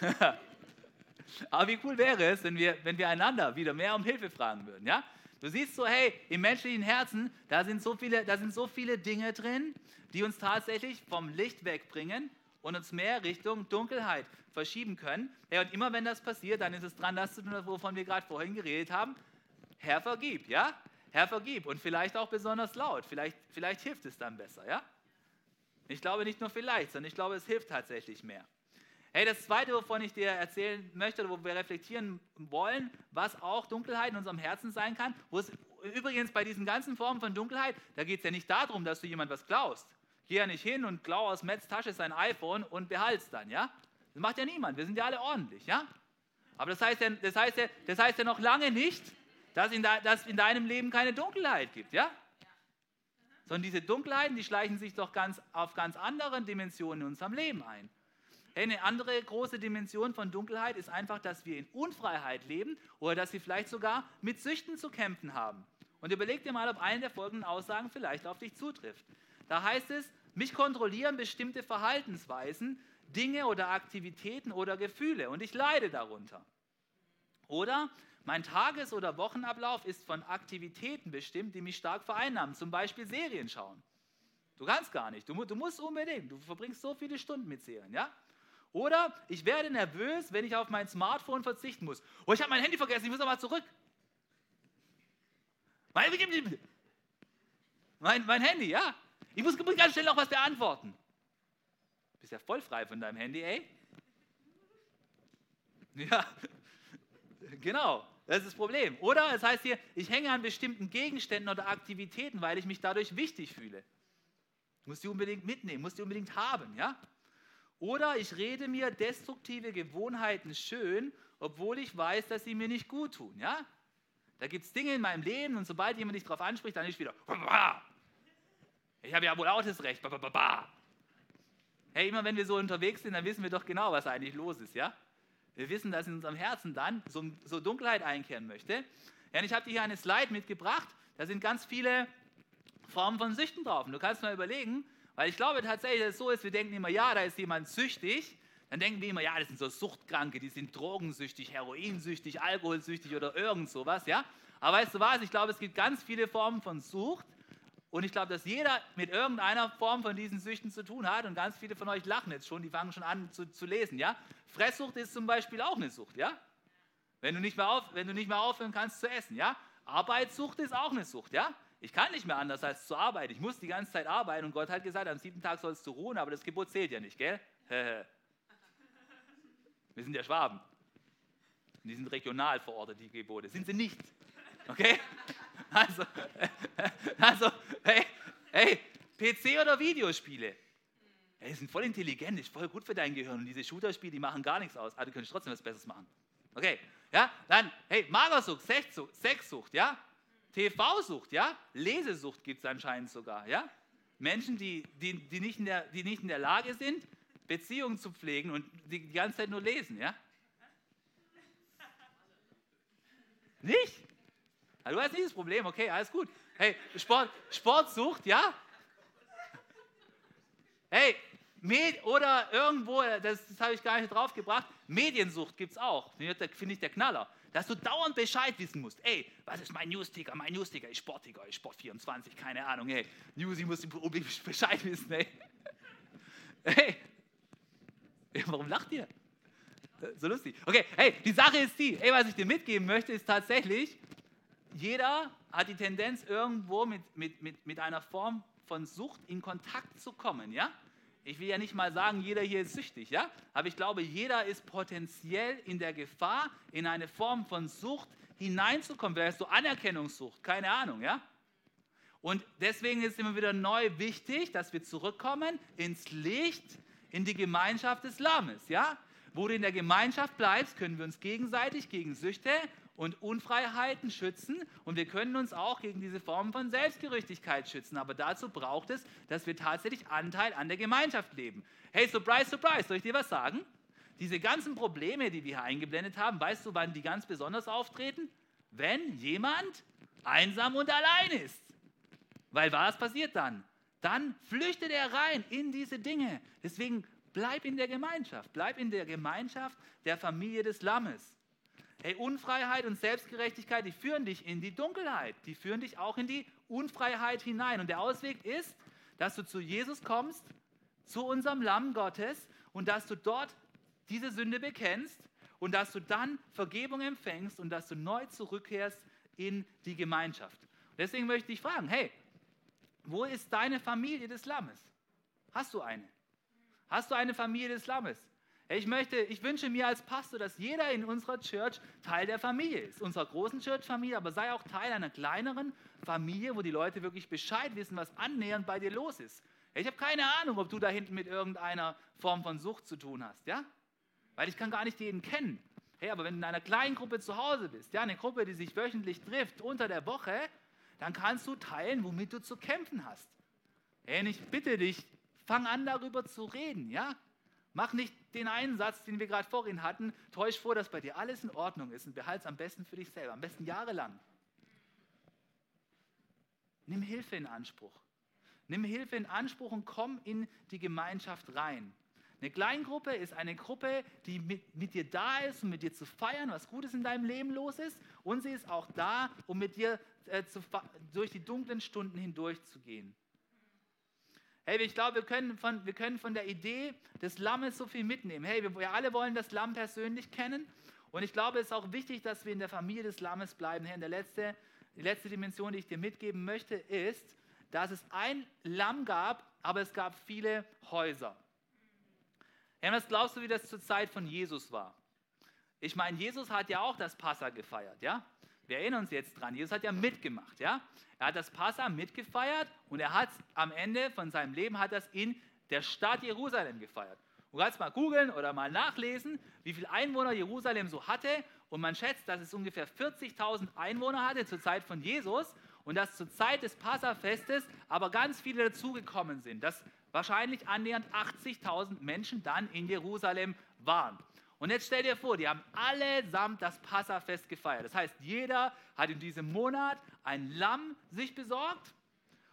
Aber wie cool wäre es, wenn wir, wenn wir einander wieder mehr um Hilfe fragen würden. Ja? Du siehst so, hey, im menschlichen Herzen, da sind, so viele, da sind so viele Dinge drin, die uns tatsächlich vom Licht wegbringen und uns mehr Richtung Dunkelheit verschieben können. Hey, und immer wenn das passiert, dann ist es dran, das zu tun, wovon wir gerade vorhin geredet haben. Herr, vergib, ja? Herr, vergib. Und vielleicht auch besonders laut. Vielleicht, vielleicht hilft es dann besser, ja? Ich glaube nicht nur vielleicht, sondern ich glaube, es hilft tatsächlich mehr. Hey, das Zweite, wovon ich dir erzählen möchte, wo wir reflektieren wollen, was auch Dunkelheit in unserem Herzen sein kann, wo es übrigens bei diesen ganzen Formen von Dunkelheit, da geht es ja nicht darum, dass du jemand was klaust. Geh ja nicht hin und klau aus Metz Tasche sein iPhone und behalt's dann, ja? Das macht ja niemand. Wir sind ja alle ordentlich, ja? Aber das heißt ja, das heißt ja, das heißt ja noch lange nicht, dass in, dass in deinem Leben keine Dunkelheit gibt, ja? Sondern diese Dunkelheiten, die schleichen sich doch ganz, auf ganz anderen Dimensionen in unserem Leben ein. Eine andere große Dimension von Dunkelheit ist einfach, dass wir in Unfreiheit leben oder dass wir vielleicht sogar mit Süchten zu kämpfen haben. Und überleg dir mal, ob eine der folgenden Aussagen vielleicht auf dich zutrifft. Da heißt es, mich kontrollieren bestimmte Verhaltensweisen, Dinge oder Aktivitäten oder Gefühle und ich leide darunter. Oder mein Tages- oder Wochenablauf ist von Aktivitäten bestimmt, die mich stark vereinnahmen, zum Beispiel Serien schauen. Du kannst gar nicht, du, du musst unbedingt, du verbringst so viele Stunden mit Serien, ja? Oder ich werde nervös, wenn ich auf mein Smartphone verzichten muss. Oh, ich habe mein Handy vergessen, ich muss nochmal zurück. Mein, mein, mein Handy, ja. Ich muss ganz schnell noch was beantworten. Du bist ja voll frei von deinem Handy, ey. Ja, genau. Das ist das Problem. Oder es heißt hier, ich hänge an bestimmten Gegenständen oder Aktivitäten, weil ich mich dadurch wichtig fühle. Muss die unbedingt mitnehmen, muss die unbedingt haben, ja? Oder ich rede mir destruktive Gewohnheiten schön, obwohl ich weiß, dass sie mir nicht gut tun, ja? Da gibt es Dinge in meinem Leben und sobald jemand dich darauf anspricht, dann ist wieder, ich habe ja wohl auch das Recht, Hey, immer wenn wir so unterwegs sind, dann wissen wir doch genau, was eigentlich los ist, ja? Wir wissen, dass in unserem Herzen dann so, so Dunkelheit einkehren möchte. Ja, und ich habe dir hier eine Slide mitgebracht. Da sind ganz viele Formen von Süchten drauf. Und du kannst mal überlegen, weil ich glaube tatsächlich, dass es so ist, wir denken immer, ja, da ist jemand süchtig. Dann denken wir immer, ja, das sind so Suchtkranke, die sind drogensüchtig, heroinsüchtig, alkoholsüchtig oder irgend sowas, ja. Aber weißt du was, ich glaube, es gibt ganz viele Formen von Sucht. Und ich glaube, dass jeder mit irgendeiner Form von diesen Süchten zu tun hat. Und ganz viele von euch lachen jetzt schon, die fangen schon an zu, zu lesen, ja. Fresssucht ist zum Beispiel auch eine Sucht, ja? Wenn du nicht mehr, auf, wenn du nicht mehr aufhören kannst zu essen, ja? Arbeitssucht ist auch eine Sucht, ja? Ich kann nicht mehr anders als zu arbeiten. Ich muss die ganze Zeit arbeiten und Gott hat gesagt, am siebten Tag sollst du ruhen, aber das Gebot zählt ja nicht, gell? Wir sind ja Schwaben. Die sind regional verortet, die Gebote. Sind sie nicht. Okay? Also, also hey, hey, PC oder Videospiele? Hey, die sind voll intelligent, ist voll gut für dein Gehirn. Und diese Shooter-Spiele, die machen gar nichts aus. Aber ah, du könntest trotzdem was Besseres machen. Okay, ja, dann, hey, Magersucht, Sexsucht, Sexsucht, ja, TV-Sucht, ja, Lesesucht gibt es anscheinend sogar, ja. Menschen, die, die, die, nicht in der, die nicht in der Lage sind, Beziehungen zu pflegen und die, die ganze Zeit nur lesen, ja. Nicht? Also, du hast nicht das Problem, okay, alles gut. Hey, Sport, Sportsucht, ja? Hey, Med oder irgendwo, das, das habe ich gar nicht draufgebracht, Mediensucht gibt es auch. Finde ich der Knaller. Dass du dauernd Bescheid wissen musst. Ey, was ist mein Newsticker? Mein Newsticker ist Sportticker, ist Sport24, keine Ahnung. Ey, Newsy muss unbedingt Bescheid wissen, ey. Hey, warum lacht ihr? So lustig. Okay, hey, die Sache ist die, ey, was ich dir mitgeben möchte, ist tatsächlich, jeder hat die Tendenz, irgendwo mit, mit, mit, mit einer Form von Sucht in Kontakt zu kommen, ja? Ich will ja nicht mal sagen, jeder hier ist süchtig, ja? Aber ich glaube, jeder ist potenziell in der Gefahr, in eine Form von Sucht hineinzukommen. Vielleicht so Anerkennungssucht, keine Ahnung, ja? Und deswegen ist immer wieder neu wichtig, dass wir zurückkommen ins Licht, in die Gemeinschaft des Lammes, ja? Wo du in der Gemeinschaft bleibst, können wir uns gegenseitig gegen Süchte und Unfreiheiten schützen und wir können uns auch gegen diese Form von Selbstgerechtigkeit schützen. Aber dazu braucht es, dass wir tatsächlich Anteil an der Gemeinschaft leben. Hey, surprise, surprise, soll ich dir was sagen? Diese ganzen Probleme, die wir hier eingeblendet haben, weißt du, wann die ganz besonders auftreten? Wenn jemand einsam und allein ist. Weil was passiert dann? Dann flüchtet er rein in diese Dinge. Deswegen bleib in der Gemeinschaft. Bleib in der Gemeinschaft der Familie des Lammes. Hey, Unfreiheit und Selbstgerechtigkeit, die führen dich in die Dunkelheit. Die führen dich auch in die Unfreiheit hinein. Und der Ausweg ist, dass du zu Jesus kommst, zu unserem Lamm Gottes und dass du dort diese Sünde bekennst und dass du dann Vergebung empfängst und dass du neu zurückkehrst in die Gemeinschaft. Deswegen möchte ich fragen, hey, wo ist deine Familie des Lammes? Hast du eine? Hast du eine Familie des Lammes? Ich möchte, ich wünsche mir als Pastor, dass jeder in unserer Church Teil der Familie ist, unserer großen Church-Familie, aber sei auch Teil einer kleineren Familie, wo die Leute wirklich Bescheid wissen, was annähernd bei dir los ist. Ich habe keine Ahnung, ob du da hinten mit irgendeiner Form von Sucht zu tun hast, ja? Weil ich kann gar nicht jeden kennen. Hey, aber wenn du in einer kleinen Gruppe zu Hause bist, ja, eine Gruppe, die sich wöchentlich trifft unter der Woche, dann kannst du teilen, womit du zu kämpfen hast. Hey, ich bitte dich, fang an darüber zu reden, ja? Mach nicht den einen Satz, den wir gerade vorhin hatten, täusch vor, dass bei dir alles in Ordnung ist und behalte es am besten für dich selber, am besten jahrelang. Nimm Hilfe in Anspruch. Nimm Hilfe in Anspruch und komm in die Gemeinschaft rein. Eine Kleingruppe ist eine Gruppe, die mit, mit, dir da ist, um mit dir zu feiern, was Gutes in deinem Leben los ist. Und sie ist auch da, um mit dir äh, zu, durch die dunklen Stunden hindurchzugehen. Hey, ich glaube, wir können, von, wir können von der Idee des Lammes so viel mitnehmen. Hey, wir, wir alle wollen das Lamm persönlich kennen. Und ich glaube, es ist auch wichtig, dass wir in der Familie des Lammes bleiben. Hey, und der letzte, die letzte Dimension, die ich dir mitgeben möchte, ist, dass es ein Lamm gab, aber es gab viele Häuser. Hey, was glaubst du, wie das zur Zeit von Jesus war? Ich meine, Jesus hat ja auch das Passa gefeiert, ja? Wir erinnern uns jetzt dran, Jesus hat ja mitgemacht, ja? Er hat das Passa mitgefeiert und er hat am Ende von seinem Leben hat das in der Stadt Jerusalem gefeiert. Du kannst mal googeln oder mal nachlesen, wie viele Einwohner Jerusalem so hatte. Und man schätzt, dass es ungefähr 40.000 Einwohner hatte zur Zeit von Jesus und dass zur Zeit des Passafestes aber ganz viele dazugekommen sind, dass wahrscheinlich annähernd 80.000 Menschen dann in Jerusalem waren. Und jetzt stell dir vor, die haben allesamt das Passafest gefeiert. Das heißt, jeder hat in diesem Monat ein Lamm sich besorgt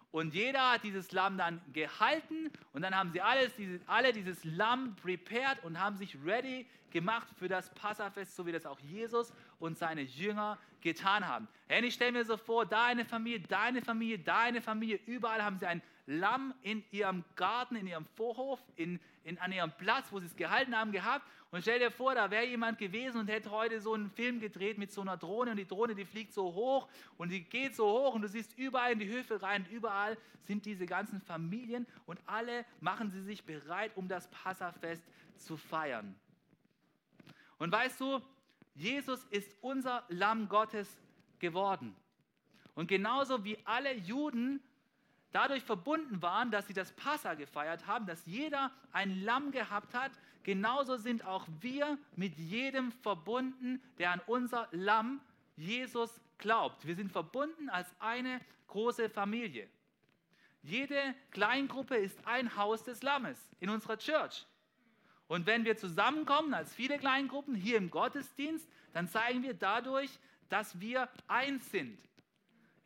und jeder hat dieses Lamm dann gehalten und dann haben sie alles, alle dieses Lamm prepared und haben sich ready gemacht für das Passafest, so wie das auch Jesus und seine Jünger getan haben. Hey, ich stelle mir so vor, da eine Familie, deine Familie, deine Familie, überall haben sie ein Lamm in ihrem Garten, in ihrem Vorhof, in, in, an ihrem Platz, wo sie es gehalten haben, gehabt. Und stell dir vor, da wäre jemand gewesen und hätte heute so einen Film gedreht mit so einer Drohne und die Drohne, die fliegt so hoch und die geht so hoch und du siehst überall in die Höfe rein, überall sind diese ganzen Familien und alle machen sie sich bereit, um das Passafest zu feiern. Und weißt du, Jesus ist unser Lamm Gottes geworden. Und genauso wie alle Juden dadurch verbunden waren, dass sie das Passa gefeiert haben, dass jeder ein Lamm gehabt hat, genauso sind auch wir mit jedem verbunden, der an unser Lamm Jesus glaubt. Wir sind verbunden als eine große Familie. Jede Kleingruppe ist ein Haus des Lammes in unserer Church. Und wenn wir zusammenkommen als viele Kleingruppen hier im Gottesdienst, dann zeigen wir dadurch, dass wir eins sind.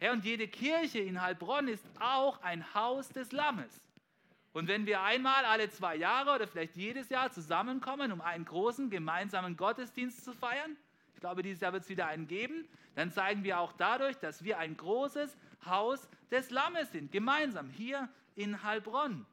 Ja, und jede Kirche in Heilbronn ist auch ein Haus des Lammes. Und wenn wir einmal alle zwei Jahre oder vielleicht jedes Jahr zusammenkommen, um einen großen gemeinsamen Gottesdienst zu feiern, ich glaube, dieses Jahr wird es wieder einen geben, dann zeigen wir auch dadurch, dass wir ein großes Haus des Lammes sind, gemeinsam hier in Heilbronn.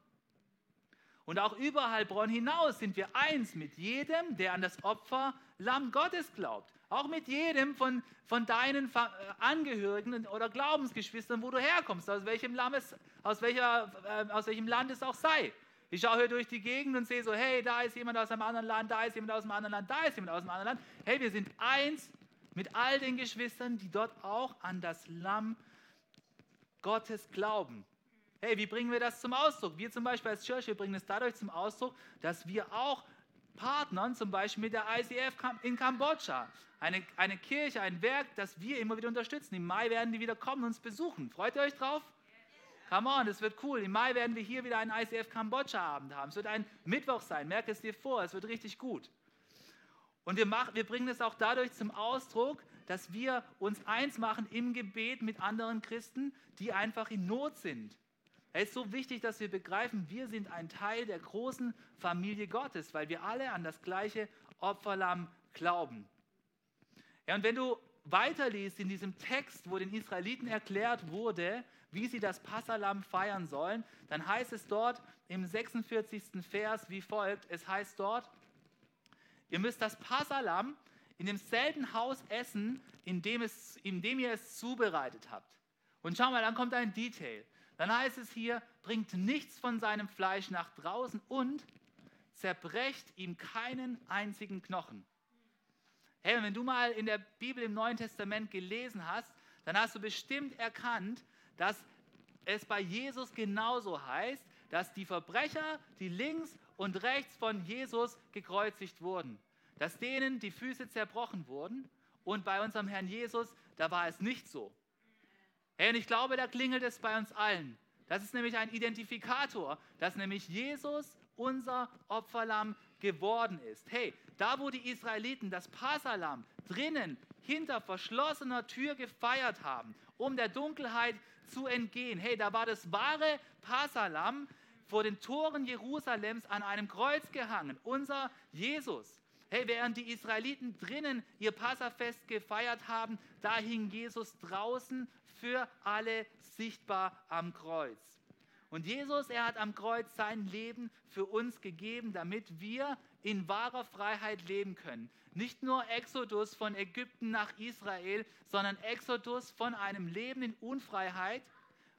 Und auch über Heilbronn hinaus sind wir eins mit jedem, der an das Opfer Lamm Gottes glaubt. Auch mit jedem von, von deinen äh, Angehörigen oder Glaubensgeschwistern, wo du herkommst, aus welchem, Lammes, aus, welcher, äh, aus welchem Land es auch sei. Ich schaue hier durch die Gegend und sehe so, hey, da ist jemand aus einem anderen Land, da ist jemand aus einem anderen Land, da ist jemand aus einem anderen Land. Hey, wir sind eins mit all den Geschwistern, die dort auch an das Lamm Gottes glauben. Hey, wie bringen wir das zum Ausdruck? Wir zum Beispiel als Church, wir bringen es dadurch zum Ausdruck, dass wir auch Partnern, zum Beispiel mit der ICF in Kambodscha. Eine, eine Kirche, ein Werk, das wir immer wieder unterstützen. Im Mai werden die wieder kommen und uns besuchen. Freut ihr euch drauf? Come on, das wird cool. Im Mai werden wir hier wieder einen ICF Kambodscha-Abend haben. Es wird ein Mittwoch sein, merke es dir vor, es wird richtig gut. Und wir, machen, wir bringen es auch dadurch zum Ausdruck, dass wir uns eins machen im Gebet mit anderen Christen, die einfach in Not sind. Es ist so wichtig, dass wir begreifen, wir sind ein Teil der großen Familie Gottes, weil wir alle an das gleiche Opferlamm glauben. Ja, und wenn du weiterliest in diesem Text, wo den Israeliten erklärt wurde, wie sie das Passalam feiern sollen, dann heißt es dort im 46. Vers wie folgt: Es heißt dort, ihr müsst das Passalam in demselben Haus essen, in dem, es, in dem ihr es zubereitet habt. Und schau mal, dann kommt ein Detail. Dann heißt es hier, bringt nichts von seinem Fleisch nach draußen und zerbrecht ihm keinen einzigen Knochen. Hey, wenn du mal in der Bibel im Neuen Testament gelesen hast, dann hast du bestimmt erkannt, dass es bei Jesus genauso heißt, dass die Verbrecher, die links und rechts von Jesus gekreuzigt wurden, dass denen die Füße zerbrochen wurden und bei unserem Herrn Jesus, da war es nicht so. Hey, und ich glaube, da klingelt es bei uns allen. Das ist nämlich ein Identifikator, dass nämlich Jesus unser Opferlamm geworden ist. Hey, da wo die Israeliten das Passalam drinnen hinter verschlossener Tür gefeiert haben, um der Dunkelheit zu entgehen, hey, da war das wahre Passalam vor den Toren Jerusalems an einem Kreuz gehangen, unser Jesus. Hey, während die Israeliten drinnen ihr Passafest gefeiert haben, da hing Jesus draußen für alle sichtbar am Kreuz. Und Jesus, er hat am Kreuz sein Leben für uns gegeben, damit wir in wahrer Freiheit leben können. Nicht nur Exodus von Ägypten nach Israel, sondern Exodus von einem Leben in Unfreiheit,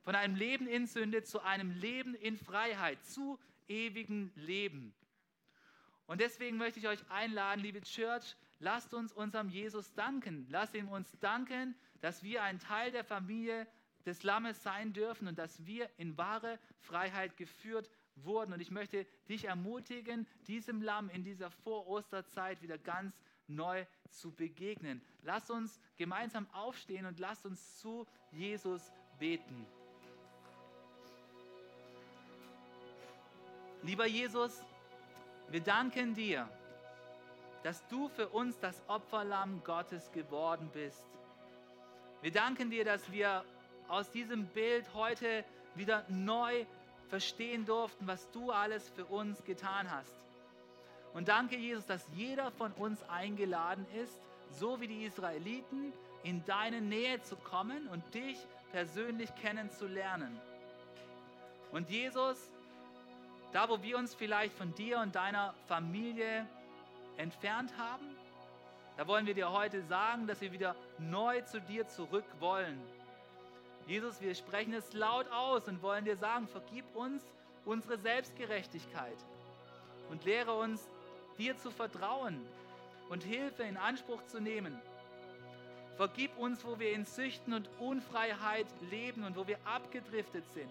von einem Leben in Sünde zu einem Leben in Freiheit, zu ewigen Leben. Und deswegen möchte ich euch einladen, liebe Church, lasst uns unserem Jesus danken. Lasst ihm uns danken, dass wir ein Teil der Familie des Lammes sein dürfen und dass wir in wahre Freiheit geführt wurden. Und ich möchte dich ermutigen, diesem Lamm in dieser Vorosterzeit wieder ganz neu zu begegnen. Lass uns gemeinsam aufstehen und lass uns zu Jesus beten. Lieber Jesus, wir danken dir, dass du für uns das Opferlamm Gottes geworden bist. Wir danken dir, dass wir aus diesem Bild heute wieder neu verstehen durften, was du alles für uns getan hast. Und danke, Jesus, dass jeder von uns eingeladen ist, so wie die Israeliten, in deine Nähe zu kommen und dich persönlich kennenzulernen. Und Jesus, da wo wir uns vielleicht von dir und deiner Familie entfernt haben, da wollen wir dir heute sagen, dass wir wieder neu zu dir zurück wollen Jesus, wir sprechen es laut aus und wollen dir sagen, vergib uns unsere Selbstgerechtigkeit und lehre uns, dir zu vertrauen und Hilfe in Anspruch zu nehmen. Vergib uns, wo wir in Süchten und Unfreiheit leben und wo wir abgedriftet sind.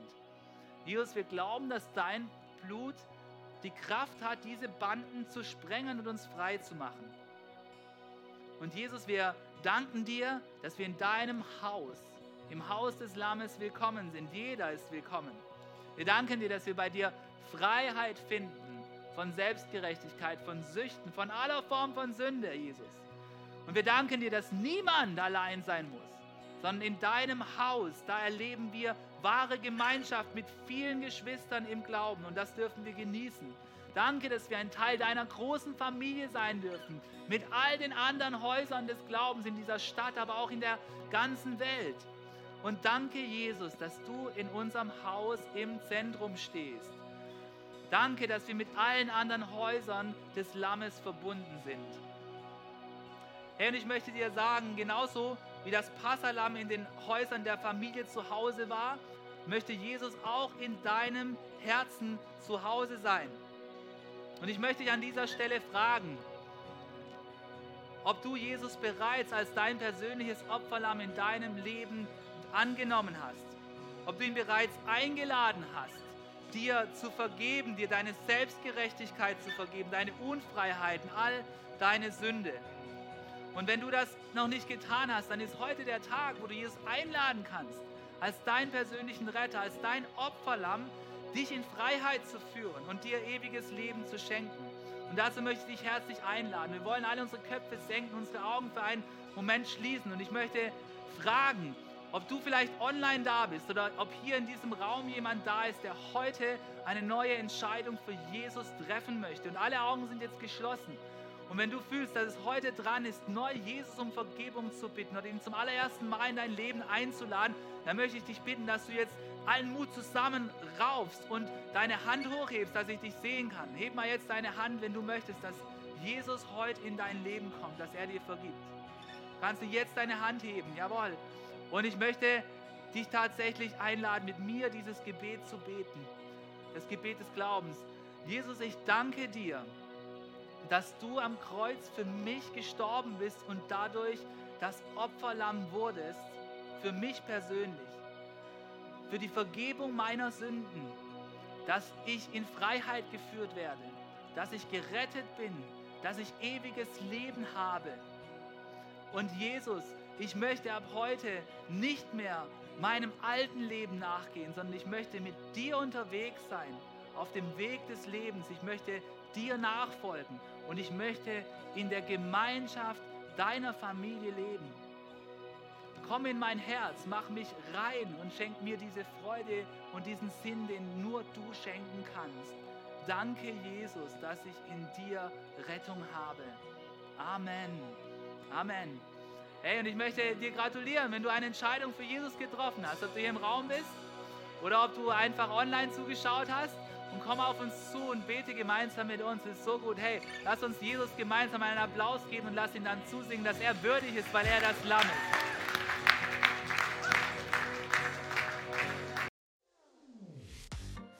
Jesus, wir glauben, dass dein Blut die Kraft hat, diese Banden zu sprengen und uns frei zu machen. Und Jesus, wir danken dir, dass wir in deinem Haus im Haus des Lammes willkommen sind. Jeder ist willkommen. Wir danken dir, dass wir bei dir Freiheit finden von Selbstgerechtigkeit, von Süchten, von aller Form von Sünde, Jesus. Und wir danken dir, dass niemand allein sein muss, sondern in deinem Haus, da erleben wir wahre Gemeinschaft mit vielen Geschwistern im Glauben und das dürfen wir genießen. Danke, dass wir ein Teil deiner großen Familie sein dürfen, mit all den anderen Häusern des Glaubens in dieser Stadt, aber auch in der ganzen Welt. Und danke, Jesus, dass du in unserem Haus im Zentrum stehst. Danke, dass wir mit allen anderen Häusern des Lammes verbunden sind. Herr, und ich möchte dir sagen, genauso wie das Passalam in den Häusern der Familie zu Hause war, möchte Jesus auch in deinem Herzen zu Hause sein. Und ich möchte dich an dieser Stelle fragen, ob du Jesus bereits als dein persönliches Opferlamm in deinem Leben angenommen hast, ob du ihn bereits eingeladen hast, dir zu vergeben, dir deine Selbstgerechtigkeit zu vergeben, deine Unfreiheiten, all deine Sünde. Und wenn du das noch nicht getan hast, dann ist heute der Tag, wo du Jesus einladen kannst, als deinen persönlichen Retter, als dein Opferlamm, dich in Freiheit zu führen und dir ewiges Leben zu schenken. Und dazu möchte ich dich herzlich einladen. Wir wollen alle unsere Köpfe senken, unsere Augen für einen Moment schließen. Und ich möchte fragen, ob du vielleicht online da bist oder ob hier in diesem Raum jemand da ist, der heute eine neue Entscheidung für Jesus treffen möchte. Und alle Augen sind jetzt geschlossen. Und wenn du fühlst, dass es heute dran ist, neu Jesus um Vergebung zu bitten oder ihn zum allerersten Mal in dein Leben einzuladen, dann möchte ich dich bitten, dass du jetzt allen Mut zusammenraufst und deine Hand hochhebst, dass ich dich sehen kann. Heb mal jetzt deine Hand, wenn du möchtest, dass Jesus heute in dein Leben kommt, dass er dir vergibt. Kannst du jetzt deine Hand heben? Jawohl. Und ich möchte dich tatsächlich einladen, mit mir dieses Gebet zu beten. Das Gebet des Glaubens. Jesus, ich danke dir dass du am Kreuz für mich gestorben bist und dadurch das Opferlamm wurdest, für mich persönlich, für die Vergebung meiner Sünden, dass ich in Freiheit geführt werde, dass ich gerettet bin, dass ich ewiges Leben habe. Und Jesus, ich möchte ab heute nicht mehr meinem alten Leben nachgehen, sondern ich möchte mit dir unterwegs sein, auf dem Weg des Lebens. Ich möchte dir nachfolgen und ich möchte in der Gemeinschaft deiner Familie leben. Komm in mein Herz, mach mich rein und schenk mir diese Freude und diesen Sinn, den nur du schenken kannst. Danke, Jesus, dass ich in dir Rettung habe. Amen. Amen. Hey, und ich möchte dir gratulieren, wenn du eine Entscheidung für Jesus getroffen hast, ob du hier im Raum bist oder ob du einfach online zugeschaut hast und komm auf uns zu und bete gemeinsam mit uns. Ist so gut. Hey, lass uns Jesus gemeinsam einen Applaus geben und lass ihn dann zusingen, dass er würdig ist, weil er das Lamm ist.